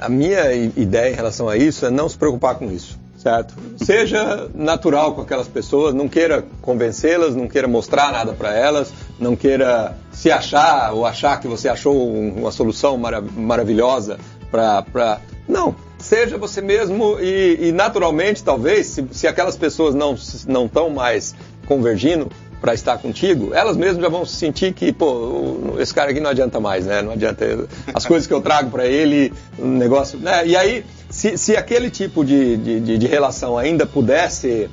a minha ideia em relação a isso é não se preocupar com isso, certo? Seja natural com aquelas pessoas, não queira convencê-las, não queira mostrar nada para elas, não queira se achar ou achar que você achou uma solução maravilhosa para. Não, seja você mesmo e, e naturalmente, talvez, se, se aquelas pessoas não estão mais convergindo para estar contigo, elas mesmas já vão sentir que, pô, esse cara aqui não adianta mais, né? Não adianta. As coisas que eu trago para ele, um negócio. Né? E aí, se, se aquele tipo de, de, de relação ainda pudesse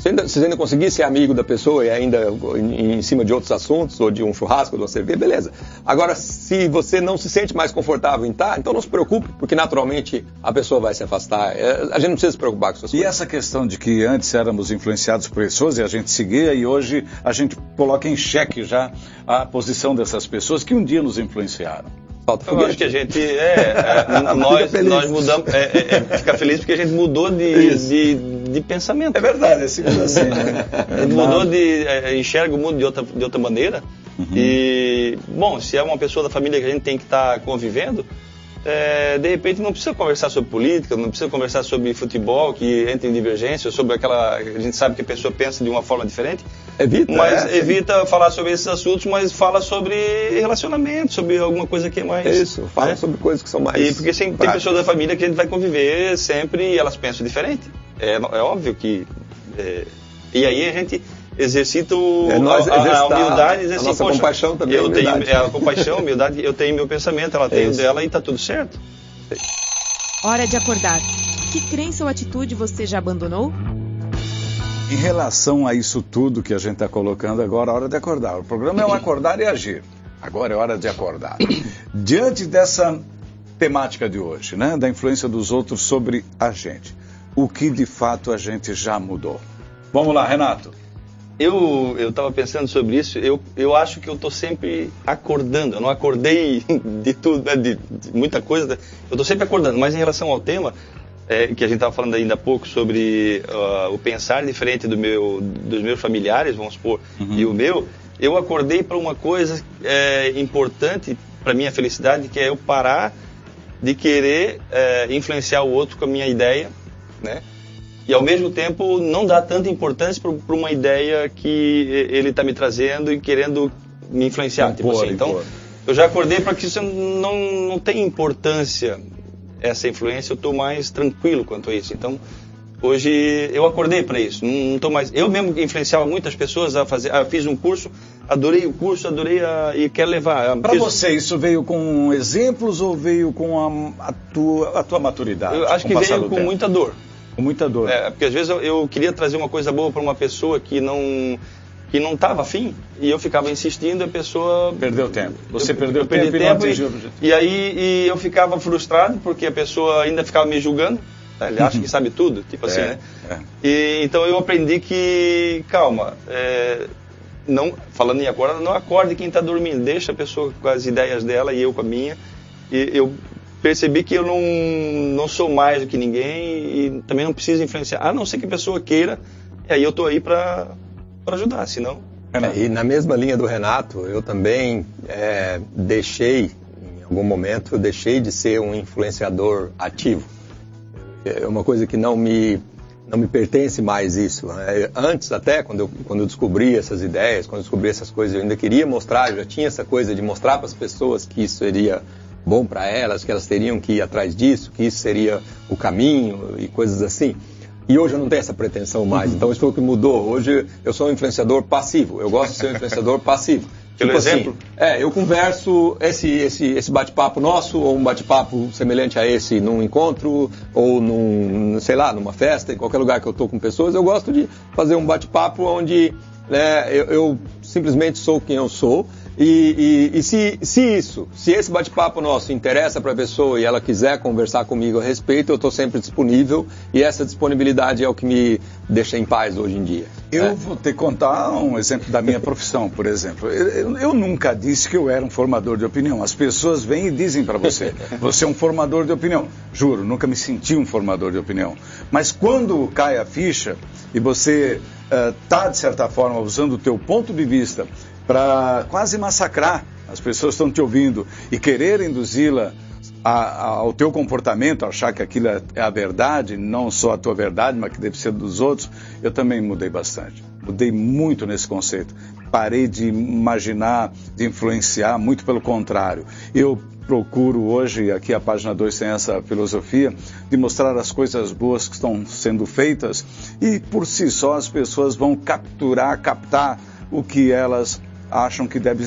se ainda, se ainda conseguir ser amigo da pessoa e ainda em, em, cima de outros assuntos, ou de um churrasco, ou de uma cerveja, beleza. Agora, se você não se sente mais confortável em estar, então não se preocupe, porque naturalmente a pessoa vai se afastar. É, a gente não precisa se preocupar com essas e coisas. E essa questão de que antes éramos influenciados por pessoas e a gente seguia, e hoje a gente coloca em xeque já a posição dessas pessoas que um dia nos influenciaram. Falta Eu acho que a gente é, é [laughs] nós, nós mudamos, é, é, é, fica feliz porque a gente mudou de, de, de, pensamento. É verdade, é simples assim. Né? [laughs] A gente mudou de é, enxerga o mundo de outra, de outra maneira. Uhum. E bom, se é uma pessoa da família que a gente tem que estar tá convivendo, é, de repente não precisa conversar sobre política, não precisa conversar sobre futebol que entra em divergência, sobre aquela. A gente sabe que a pessoa pensa de uma forma diferente. Evita, mas é, evita falar sobre esses assuntos, mas fala sobre relacionamento, sobre alguma coisa que é mais. Isso, fala né? sobre coisas que são mais. E porque sempre, tem pessoas da família que a gente vai conviver sempre e elas pensam diferente. É, é óbvio que. É, e aí a gente exercita o, é, nós a, a, humildade. Assim, a nossa compaixão também. Eu tenho é, a compaixão, a humildade, eu tenho meu pensamento, ela tem o dela e está tudo certo. Hora de acordar. Que crença ou atitude você já abandonou? Em relação a isso tudo que a gente está colocando agora, é hora de acordar. O programa é um acordar e agir. Agora é hora de acordar. Diante dessa temática de hoje, né, da influência dos outros sobre a gente, o que de fato a gente já mudou? Vamos lá, Renato. Eu eu estava pensando sobre isso. Eu, eu acho que eu estou sempre acordando. Eu não acordei [laughs] de tudo, né, de, de muita coisa. Eu estou sempre acordando. Mas em relação ao tema, é, que a gente estava falando ainda há pouco sobre uh, o pensar diferente do meu, dos meus familiares, vamos supor, uhum. e o meu, eu acordei para uma coisa é, importante para minha felicidade, que é eu parar de querer é, influenciar o outro com a minha ideia, né? E ao mesmo tempo não dar tanta importância para uma ideia que ele está me trazendo e querendo me influenciar. Impor, tipo assim. Então, eu já acordei para que isso não, não tenha importância essa influência, eu estou mais tranquilo quanto a isso. Então, hoje eu acordei para isso. Não estou mais. Eu mesmo influenciava muitas pessoas a fazer. Ah, fiz um curso, adorei o curso, adorei a, e quero levar. Para fiz... você, isso veio com exemplos ou veio com a, a tua, a tua maturidade? Eu acho que veio com tempo? muita dor. Com muita dor. É, porque às vezes eu, eu queria trazer uma coisa boa para uma pessoa que não que não estava afim, e eu ficava insistindo, a pessoa... Perdeu tempo. Você eu, perdeu eu tempo, tempo e, e, aí e eu ficava frustrado, porque a pessoa ainda ficava me julgando, né? ele acha que [laughs] sabe tudo, tipo assim, é, né? É. E, então eu aprendi que, calma, é, não, falando em agora, não acorde quem está dormindo, deixa a pessoa com as ideias dela e eu com a minha, e eu percebi que eu não, não sou mais do que ninguém e também não preciso influenciar, a não ser que a pessoa queira, e aí eu estou aí para para ajudar, senão. É, e na mesma linha do Renato, eu também é, deixei, em algum momento, eu deixei de ser um influenciador ativo. É uma coisa que não me não me pertence mais isso. Né? Antes até, quando eu, quando eu descobri essas ideias, quando eu descobri essas coisas, eu ainda queria mostrar, eu já tinha essa coisa de mostrar para as pessoas que isso seria bom para elas, que elas teriam que ir atrás disso, que isso seria o caminho e coisas assim. E hoje eu não tenho essa pretensão mais. Uhum. Então isso foi o que mudou. Hoje eu sou um influenciador passivo. Eu gosto de ser um influenciador [laughs] passivo. Pelo tipo assim, exemplo? Assim, é, eu converso esse, esse, esse bate-papo nosso, ou um bate-papo semelhante a esse num encontro, ou num, sei lá, numa festa, em qualquer lugar que eu estou com pessoas, eu gosto de fazer um bate-papo onde né, eu, eu simplesmente sou quem eu sou e, e, e se, se, isso, se esse bate-papo nosso interessa para a pessoa e ela quiser conversar comigo a respeito, eu estou sempre disponível e essa disponibilidade é o que me deixa em paz hoje em dia. Eu né? vou te contar um exemplo da minha profissão, por exemplo. Eu, eu, nunca disse que eu era um formador de opinião. As pessoas vêm e dizem para você, [laughs] você é um formador de opinião. Juro, nunca me senti um formador de opinião. Mas quando cai a ficha e você está, uh, de certa forma, usando o teu ponto de vista para quase massacrar. As pessoas estão te ouvindo e querer induzi-la ao teu comportamento, achar que aquilo é, é a verdade, não só a tua verdade, mas que deve ser dos outros, eu também mudei bastante. Mudei muito nesse conceito. Parei de imaginar, de influenciar, muito pelo contrário. Eu procuro hoje, aqui a página 2 tem essa filosofia, de mostrar as coisas boas que estão sendo feitas e por si só as pessoas vão capturar, captar o que elas acham que deve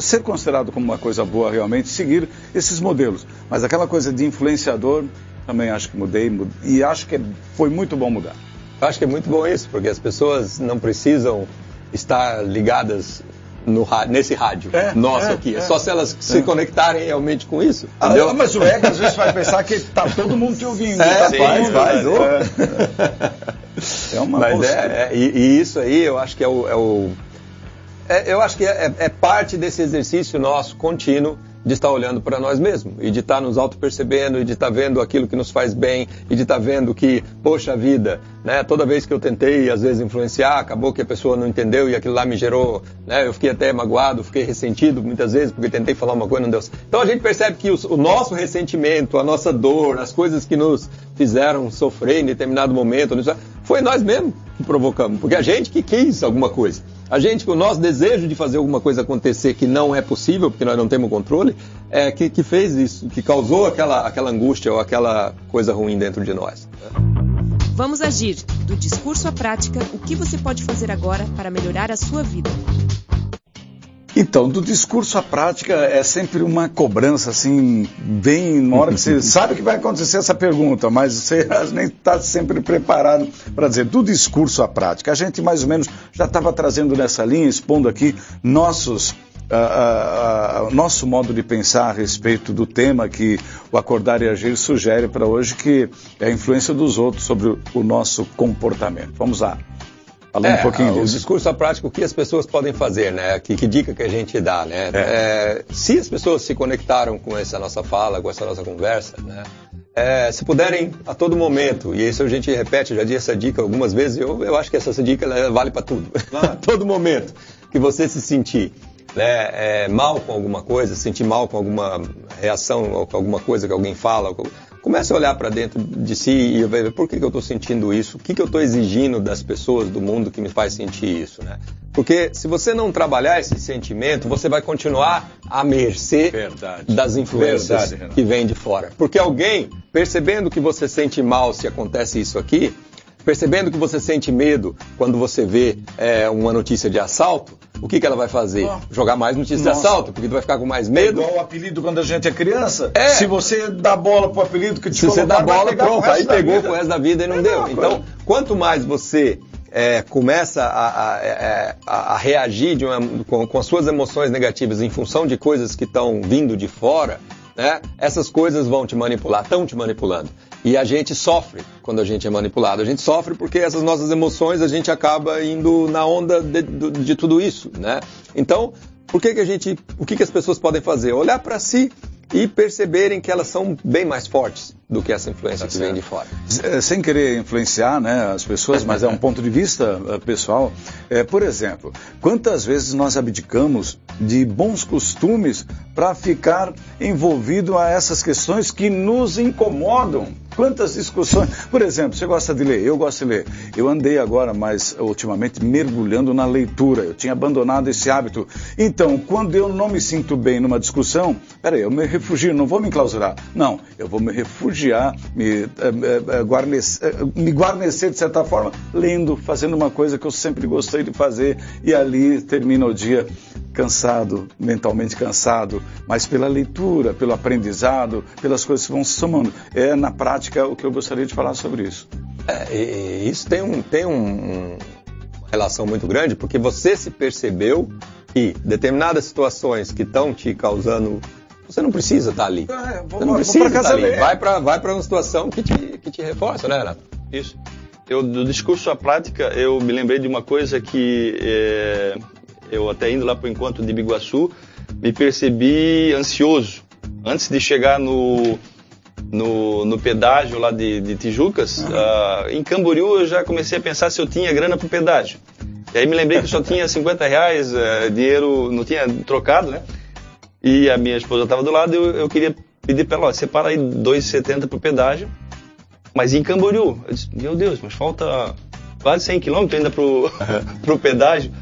ser considerado como uma coisa boa realmente, seguir esses modelos. Mas aquela coisa de influenciador, também acho que mudei, e acho que foi muito bom mudar. Acho que é muito bom isso, porque as pessoas não precisam estar ligadas no, nesse rádio é, nosso é, aqui. É, é, só se elas se conectarem realmente com isso. Ah, mas o ego às vezes vai pensar que está todo mundo te ouvindo. É, tá faz, faz. É, é uma Mas é, e, e, isso aí eu acho que é o, é o é, eu acho que é, é, é parte desse exercício nosso contínuo de estar olhando para nós mesmos e de estar nos auto-percebendo e de estar vendo aquilo que nos faz bem e de estar vendo que, poxa vida, né, toda vez que eu tentei, às vezes, influenciar, acabou que a pessoa não entendeu e aquilo lá me gerou, né, eu fiquei até magoado, fiquei ressentido muitas vezes porque tentei falar uma coisa e não deu certo. Então a gente percebe que o, o nosso ressentimento, a nossa dor, as coisas que nos fizeram sofrer em determinado momento, Foi nós mesmos [laughs] provocamos, porque a gente que quis alguma coisa. A gente, com o nosso desejo de fazer alguma coisa acontecer que não é possível, porque nós não temos controle, é que, que fez isso, que causou aquela, aquela angústia ou aquela coisa ruim dentro de nós. Vamos agir. Do discurso à prática, o que você pode fazer agora para melhorar a sua vida? Então, do discurso à prática é sempre uma cobrança, assim, bem na hora que você [laughs] sabe que vai acontecer essa pergunta, mas você [laughs] nem está sempre preparado para dizer. Do discurso à prática, a gente mais ou menos já estava trazendo nessa linha, expondo aqui nossos Uh, uh, uh, nosso modo de pensar a respeito do tema que o Acordar e Agir sugere para hoje, que é a influência dos outros sobre o, o nosso comportamento. Vamos lá. Falando é, um pouquinho disso. O discurso prático, o que as pessoas podem fazer, né? Que, que dica que a gente dá, né? É. É, se as pessoas se conectaram com essa nossa fala, com essa nossa conversa, né? É, se puderem a todo momento, e isso a gente repete, já disse essa dica algumas vezes, eu, eu acho que essa, essa dica vale para tudo. a [laughs] todo momento que você se sentir né, é, mal com alguma coisa, sentir mal com alguma reação ou com alguma coisa que alguém fala, Comece a olhar para dentro de si e ver por que, que eu estou sentindo isso, o que, que eu estou exigindo das pessoas do mundo que me faz sentir isso, né? Porque se você não trabalhar esse sentimento, você vai continuar à mercê Verdade. das influências Verdade, que vêm de fora. Porque alguém, percebendo que você sente mal se acontece isso aqui, percebendo que você sente medo quando você vê é, uma notícia de assalto, o que, que ela vai fazer? Oh. Jogar mais notícias Nossa. de assalto, porque tu vai ficar com mais medo. É igual o apelido quando a gente é criança. É. Se você dá bola pro apelido que te Se você dá bola, pronto, aí pegou com o resto da vida e não é deu. Não, então, quanto mais você é, começa a, a, é, a, a reagir uma, com, com, as suas emoções negativas em função de coisas que estão vindo de fora, né, essas coisas vão te manipular, estão te manipulando. E a gente sofre quando a gente é manipulado. A gente sofre porque essas nossas emoções a gente acaba indo na onda de, de, de tudo isso, né? Então, por que, que a gente, o que, que as pessoas podem fazer? Olhar para si e perceberem que elas são bem mais fortes do que essa influência tá que vem de fora. É, sem querer influenciar né, as pessoas, mas é um ponto de vista uh, pessoal. É, por exemplo, quantas vezes nós abdicamos de bons costumes para ficar envolvido a essas questões que nos incomodam? Quantas discussões. Por exemplo, você gosta de ler? Eu gosto de ler. Eu andei agora, mais ultimamente, mergulhando na leitura. Eu tinha abandonado esse hábito. Então, quando eu não me sinto bem numa discussão, peraí, eu me refugio, não vou me enclausurar. Não, eu vou me refugiar, me, eh, eh, guarnecer, eh, me guarnecer, de certa forma, lendo, fazendo uma coisa que eu sempre gostei de fazer. E ali termina o dia cansado, mentalmente cansado, mas pela leitura, pelo aprendizado, pelas coisas que vão se somando. É na prática o que eu gostaria de falar sobre isso. É, e, isso tem, um, tem um, uma relação muito grande, porque você se percebeu que determinadas situações que estão te causando você não precisa estar tá ali. É, vou, você não precisa estar tá ali. Vai para vai uma situação que te, que te reforça, né, Renato? Isso. Eu, do discurso à prática, eu me lembrei de uma coisa que é, eu até indo lá para o encontro de Biguaçu, me percebi ansioso. Antes de chegar no, no, no pedágio lá de, de Tijucas, uhum. uh, em Camboriú eu já comecei a pensar se eu tinha grana para o pedágio. E aí me lembrei que eu só tinha [laughs] 50 reais, uh, dinheiro, não tinha trocado, né? E a minha esposa estava do lado, eu, eu queria pedir para ela, ó, separa aí 2,70 para o pedágio, mas em Camboriú. Eu disse, meu Deus, mas falta quase 100 quilômetros ainda para o [laughs] pedágio.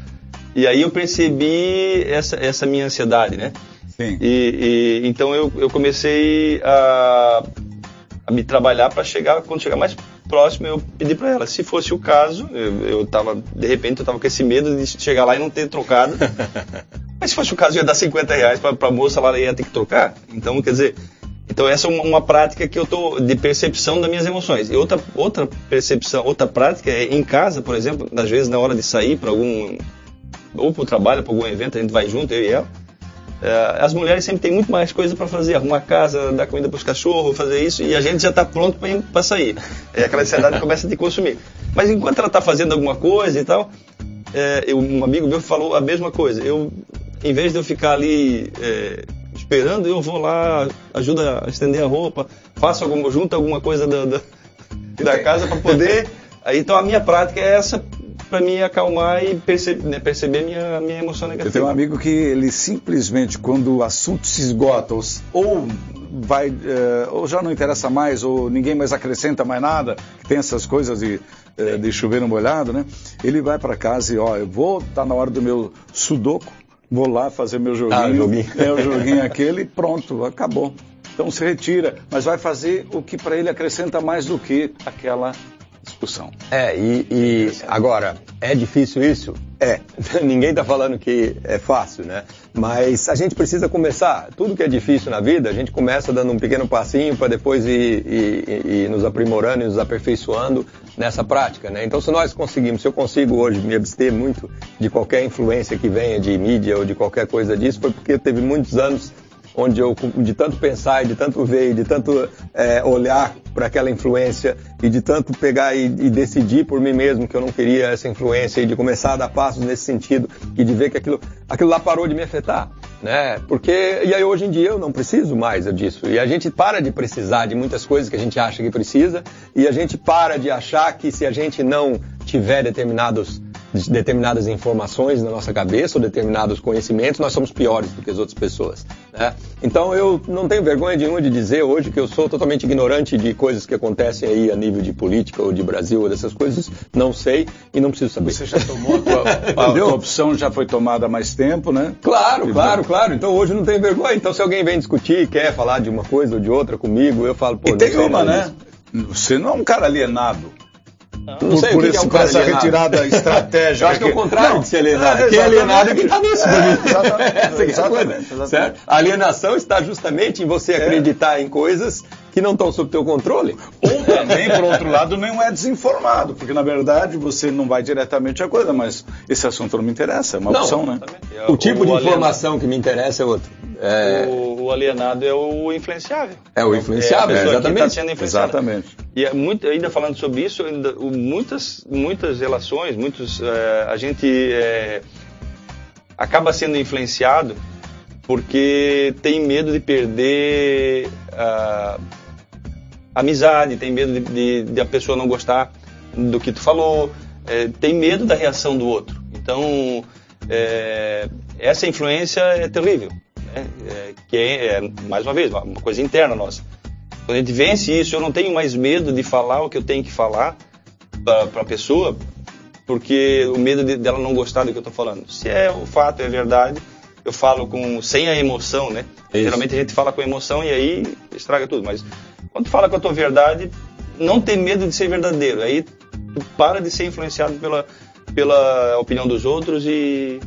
E aí eu percebi essa, essa minha ansiedade, né? Sim. E, e então eu, eu comecei a, a me trabalhar para chegar, quando chegar mais próximo, eu pedi para ela. Se fosse o caso, eu, eu tava, de repente, eu tava com esse medo de chegar lá e não ter trocado. [laughs] Mas se fosse o caso, eu ia dar 50 reais para a moça lá, ela ia ter que trocar. Então, quer dizer, então essa é uma, uma, prática que eu tô de percepção das minhas emoções. E outra outra percepção, outra prática é em casa, por exemplo, às vezes na hora de sair para algum ou para o trabalho, para algum evento, a gente vai junto, eu e ela. É, as mulheres sempre têm muito mais coisa para fazer, arrumar casa, dar comida para os cachorros, fazer isso, e a gente já está pronto para sair. É, aquela ansiedade [laughs] começa a te consumir. Mas enquanto ela está fazendo alguma coisa e tal, é, eu, um amigo meu falou a mesma coisa. Eu, em vez de eu ficar ali é, esperando, eu vou lá, ajuda a estender a roupa, faço alguma, junto alguma coisa da, da, [laughs] da casa para poder. Então a minha prática é essa para me acalmar e perceber, né, perceber minha, minha emoção negativa. Eu tenho um amigo que ele simplesmente, quando o assunto se esgota ou, vai, é, ou já não interessa mais, ou ninguém mais acrescenta mais nada, que tem essas coisas de, é, de chover no molhado, né? Ele vai para casa e, ó, eu vou, tá na hora do meu sudoku, vou lá fazer meu joguinho, ah, joguinho. [laughs] é o joguinho aquele, pronto, acabou. Então se retira, mas vai fazer o que para ele acrescenta mais do que aquela discussão. É, e, e agora, é difícil isso? É. [laughs] Ninguém está falando que é fácil, né? Mas a gente precisa começar. Tudo que é difícil na vida, a gente começa dando um pequeno passinho para depois ir, ir, ir, nos aprimorando e nos aperfeiçoando nessa prática, né? Então, se nós conseguimos, se eu consigo hoje me abster muito de qualquer influência que venha de mídia ou de qualquer coisa disso, foi porque teve muitos anos onde eu, de tanto pensar de tanto ver de tanto é, olhar para aquela influência e de tanto pegar e, e, decidir por mim mesmo que eu não queria essa influência e de começar a dar passos nesse sentido e de ver que aquilo, aquilo lá parou de me afetar. Né? Porque, e aí hoje em dia eu não preciso mais disso. E a gente para de precisar de muitas coisas que a gente acha que precisa e a gente para de achar que se a gente não tiver determinados determinadas informações na nossa cabeça ou determinados conhecimentos, nós somos piores do que as outras pessoas. Né? Então eu não tenho vergonha nenhuma de dizer hoje que eu sou totalmente ignorante de coisas que acontecem aí a nível de política ou de Brasil ou dessas coisas, não sei e não preciso saber. Você já tomou a tua, [laughs] a opção já foi tomada há mais tempo, né? Claro, claro, claro. Então hoje não tenho vergonha. Então se alguém vem discutir e quer falar de uma coisa ou de outra comigo, eu falo, pô, e tem uma, né? Você não é um cara alienado. Não, não sei por, que, esse, que é um cara essa alienado. retirada estratégica. [laughs] Eu acho que é o contrário não, de ser alienado. É, quem é alienado é quem está nisso. É, exatamente, [laughs] exatamente, exatamente. Certo? A alienação está justamente em você é. acreditar em coisas que não estão sob teu controle. Ou também, por outro lado, não é desinformado, porque na verdade você não vai diretamente à coisa, mas esse assunto não me interessa, é uma não, opção, né? O, o tipo o de informação que me interessa é outro. É... O, o, alienado é o influenciável. É o influenciável, é a exatamente. Que está sendo influenciada. Exatamente. E é muito, ainda falando sobre isso, ainda, muitas, muitas relações, muitos, é, a gente é, acaba sendo influenciado porque tem medo de perder uh, amizade, tem medo de, de, de, a pessoa não gostar do que tu falou, é, tem medo da reação do outro. Então, é, essa influência é terrível, né? é, que é, é, mais uma vez, uma coisa interna nossa. Quando a gente vence isso, eu não tenho mais medo de falar o que eu tenho que falar para a pessoa, porque o medo de, dela não gostar do que eu estou falando. Se é o fato, é verdade, eu falo com sem a emoção, né? Isso. Geralmente a gente fala com emoção e aí estraga tudo, mas quando fala com a tua verdade, não tem medo de ser verdadeiro. Aí tu para de ser influenciado pela, pela opinião dos outros e.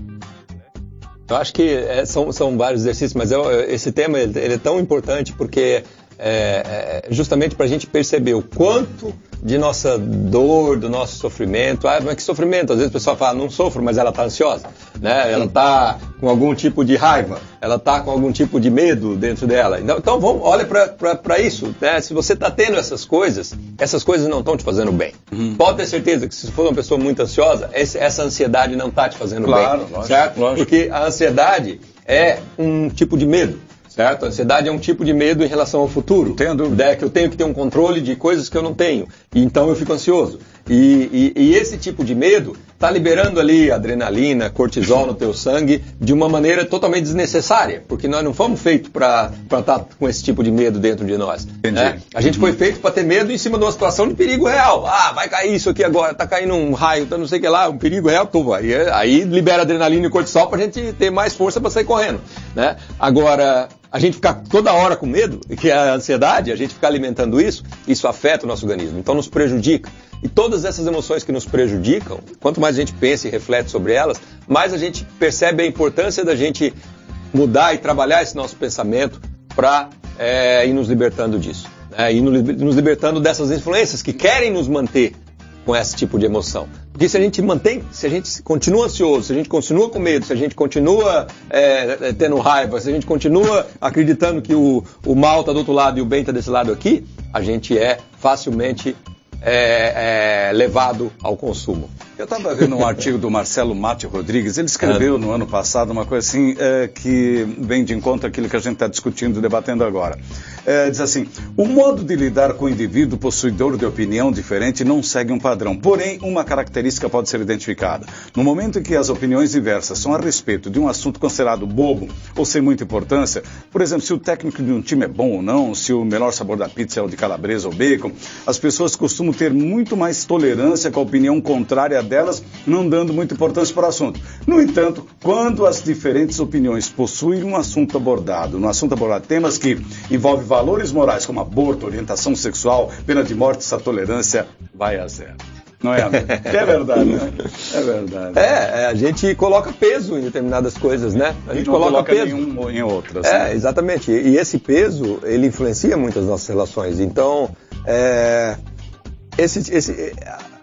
Eu acho que é, são, são vários exercícios, mas eu, esse tema ele, ele, é tão importante porque é, é justamente para a gente perceber o quanto de nossa dor, do nosso sofrimento. Ah, mas que sofrimento? Às vezes o pessoal fala, não sofro, mas ela está ansiosa, né? Ela está com algum tipo de raiva, ela está com algum tipo de medo dentro dela. Então, então vamos, olha para isso, né? Se você está tendo essas coisas, essas coisas não estão te fazendo bem. Uhum. Pode ter certeza que se for uma pessoa muito ansiosa, esse, essa ansiedade não está te fazendo claro, bem, lógico, certo? Lógico. Porque a ansiedade é um tipo de medo. Certo? A ansiedade é um tipo de medo em relação ao futuro. Dúvida. É que eu tenho que ter um controle de coisas que eu não tenho. Então eu fico ansioso. E, e, e esse tipo de medo está liberando ali adrenalina, cortisol no teu sangue de uma maneira totalmente desnecessária, porque nós não fomos feitos para estar tá com esse tipo de medo dentro de nós. Né? A gente foi feito para ter medo em cima de uma situação de perigo real. Ah, vai cair isso aqui agora, tá caindo um raio, tá não sei o que lá, um perigo real, pô, aí, aí libera adrenalina e cortisol para a gente ter mais força para sair correndo. Né? Agora, a gente ficar toda hora com medo, que é a ansiedade, a gente ficar alimentando isso, isso afeta o nosso organismo, então nos prejudica. E todas essas emoções que nos prejudicam, quanto mais a gente pensa e reflete sobre elas, mais a gente percebe a importância da gente mudar e trabalhar esse nosso pensamento para é, ir nos libertando disso. Né? Ir nos libertando dessas influências que querem nos manter com esse tipo de emoção. Porque se a gente mantém, se a gente continua ansioso, se a gente continua com medo, se a gente continua é, é tendo raiva, se a gente continua acreditando que o, o mal está do outro lado e o bem está desse lado aqui, a gente é facilmente é, é, levado ao consumo. Eu estava vendo um artigo do Marcelo Mate Rodrigues, ele escreveu no ano passado uma coisa assim é, que vem de encontro àquilo que a gente está discutindo, debatendo agora. É, diz assim: o modo de lidar com o indivíduo possuidor de opinião diferente não segue um padrão. Porém, uma característica pode ser identificada. No momento em que as opiniões diversas são a respeito de um assunto considerado bobo ou sem muita importância, por exemplo, se o técnico de um time é bom ou não, se o melhor sabor da pizza é o de calabresa ou bacon, as pessoas costumam ter muito mais tolerância com a opinião contrária delas, não dando muita importância para o assunto. No entanto, quando as diferentes opiniões possuem um assunto abordado, no assunto abordado temas que envolvem valores morais como aborto, orientação sexual, pena de morte, essa tolerância vai a zero. Não é, amigo? [laughs] É verdade, né? É verdade. É, é, a gente coloca peso em determinadas coisas, né? A gente coloca, coloca peso em outras. É, né? exatamente. E esse peso, ele influencia muito as nossas relações. Então, é, esse, esse,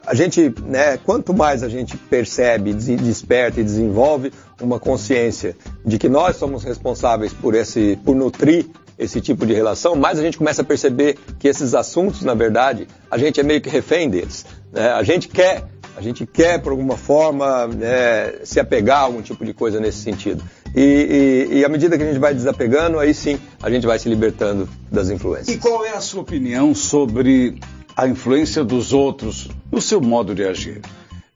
a gente, né, quanto mais a gente percebe, desperta e desenvolve uma consciência de que nós somos responsáveis por esse, por nutrir esse tipo de relação, mais a gente começa a perceber que esses assuntos, na verdade, a gente é meio que refém deles. Né? A gente quer, a gente quer por alguma forma né, se apegar a algum tipo de coisa nesse sentido. E, e, e à medida que a gente vai desapegando, aí sim a gente vai se libertando das influências. E qual é a sua opinião sobre a influência dos outros no seu modo de agir?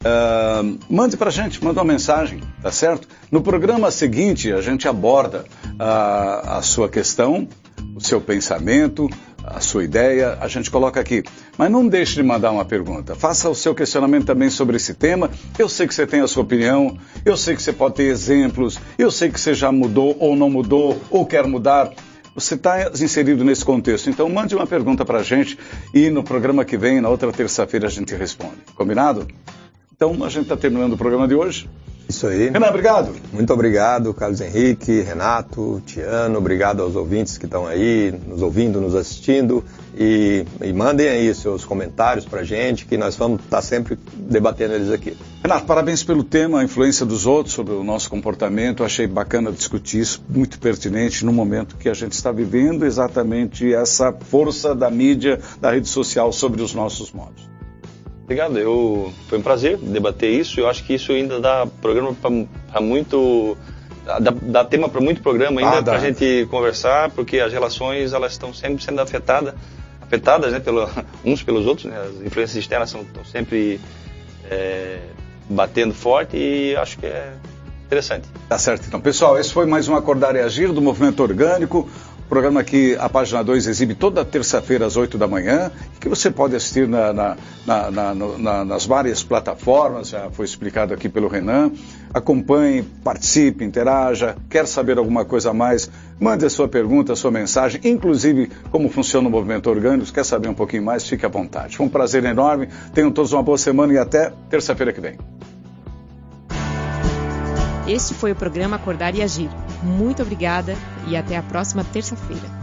Uh, mande para a gente, manda uma mensagem, tá certo? No programa seguinte, a gente aborda uh, a sua questão, o seu pensamento, a sua ideia, a gente coloca aqui. Mas não deixe de mandar uma pergunta. Faça o seu questionamento também sobre esse tema. Eu sei que você tem a sua opinião, eu sei que você pode ter exemplos, eu sei que você já mudou ou não mudou, ou quer mudar. Você está inserido nesse contexto. Então, mande uma pergunta para a gente e no programa que vem, na outra terça-feira, a gente responde. Combinado? Então, a gente está terminando o programa de hoje. Isso aí. Renan, obrigado. Muito obrigado, Carlos Henrique, Renato, Tiano, obrigado aos ouvintes que estão aí nos ouvindo, nos assistindo. E, e mandem aí seus comentários para a gente, que nós vamos estar tá sempre debatendo eles aqui. Renato, parabéns pelo tema, a influência dos outros sobre o nosso comportamento. Achei bacana discutir isso, muito pertinente no momento que a gente está vivendo exatamente essa força da mídia, da rede social sobre os nossos modos. Obrigado, eu, foi um prazer debater isso. Eu acho que isso ainda dá programa para muito. Dá, dá tema para muito programa ainda ah, para a gente conversar, porque as relações elas estão sempre sendo afetadas, afetadas né, pelo, [laughs] uns pelos outros. Né, as influências externas estão sempre é, batendo forte e acho que é interessante. Tá certo. Então, pessoal, esse foi mais um Acordar e Agir do Movimento Orgânico. Programa que a página 2 exibe toda terça-feira às 8 da manhã, que você pode assistir na, na, na, nas várias plataformas, já foi explicado aqui pelo Renan. Acompanhe, participe, interaja. Quer saber alguma coisa a mais? Mande a sua pergunta, a sua mensagem, inclusive como funciona o movimento orgânico. Quer saber um pouquinho mais? Fique à vontade. Foi um prazer enorme. Tenham todos uma boa semana e até terça-feira que vem. Este foi o programa Acordar e Agir. Muito obrigada e até a próxima terça-feira.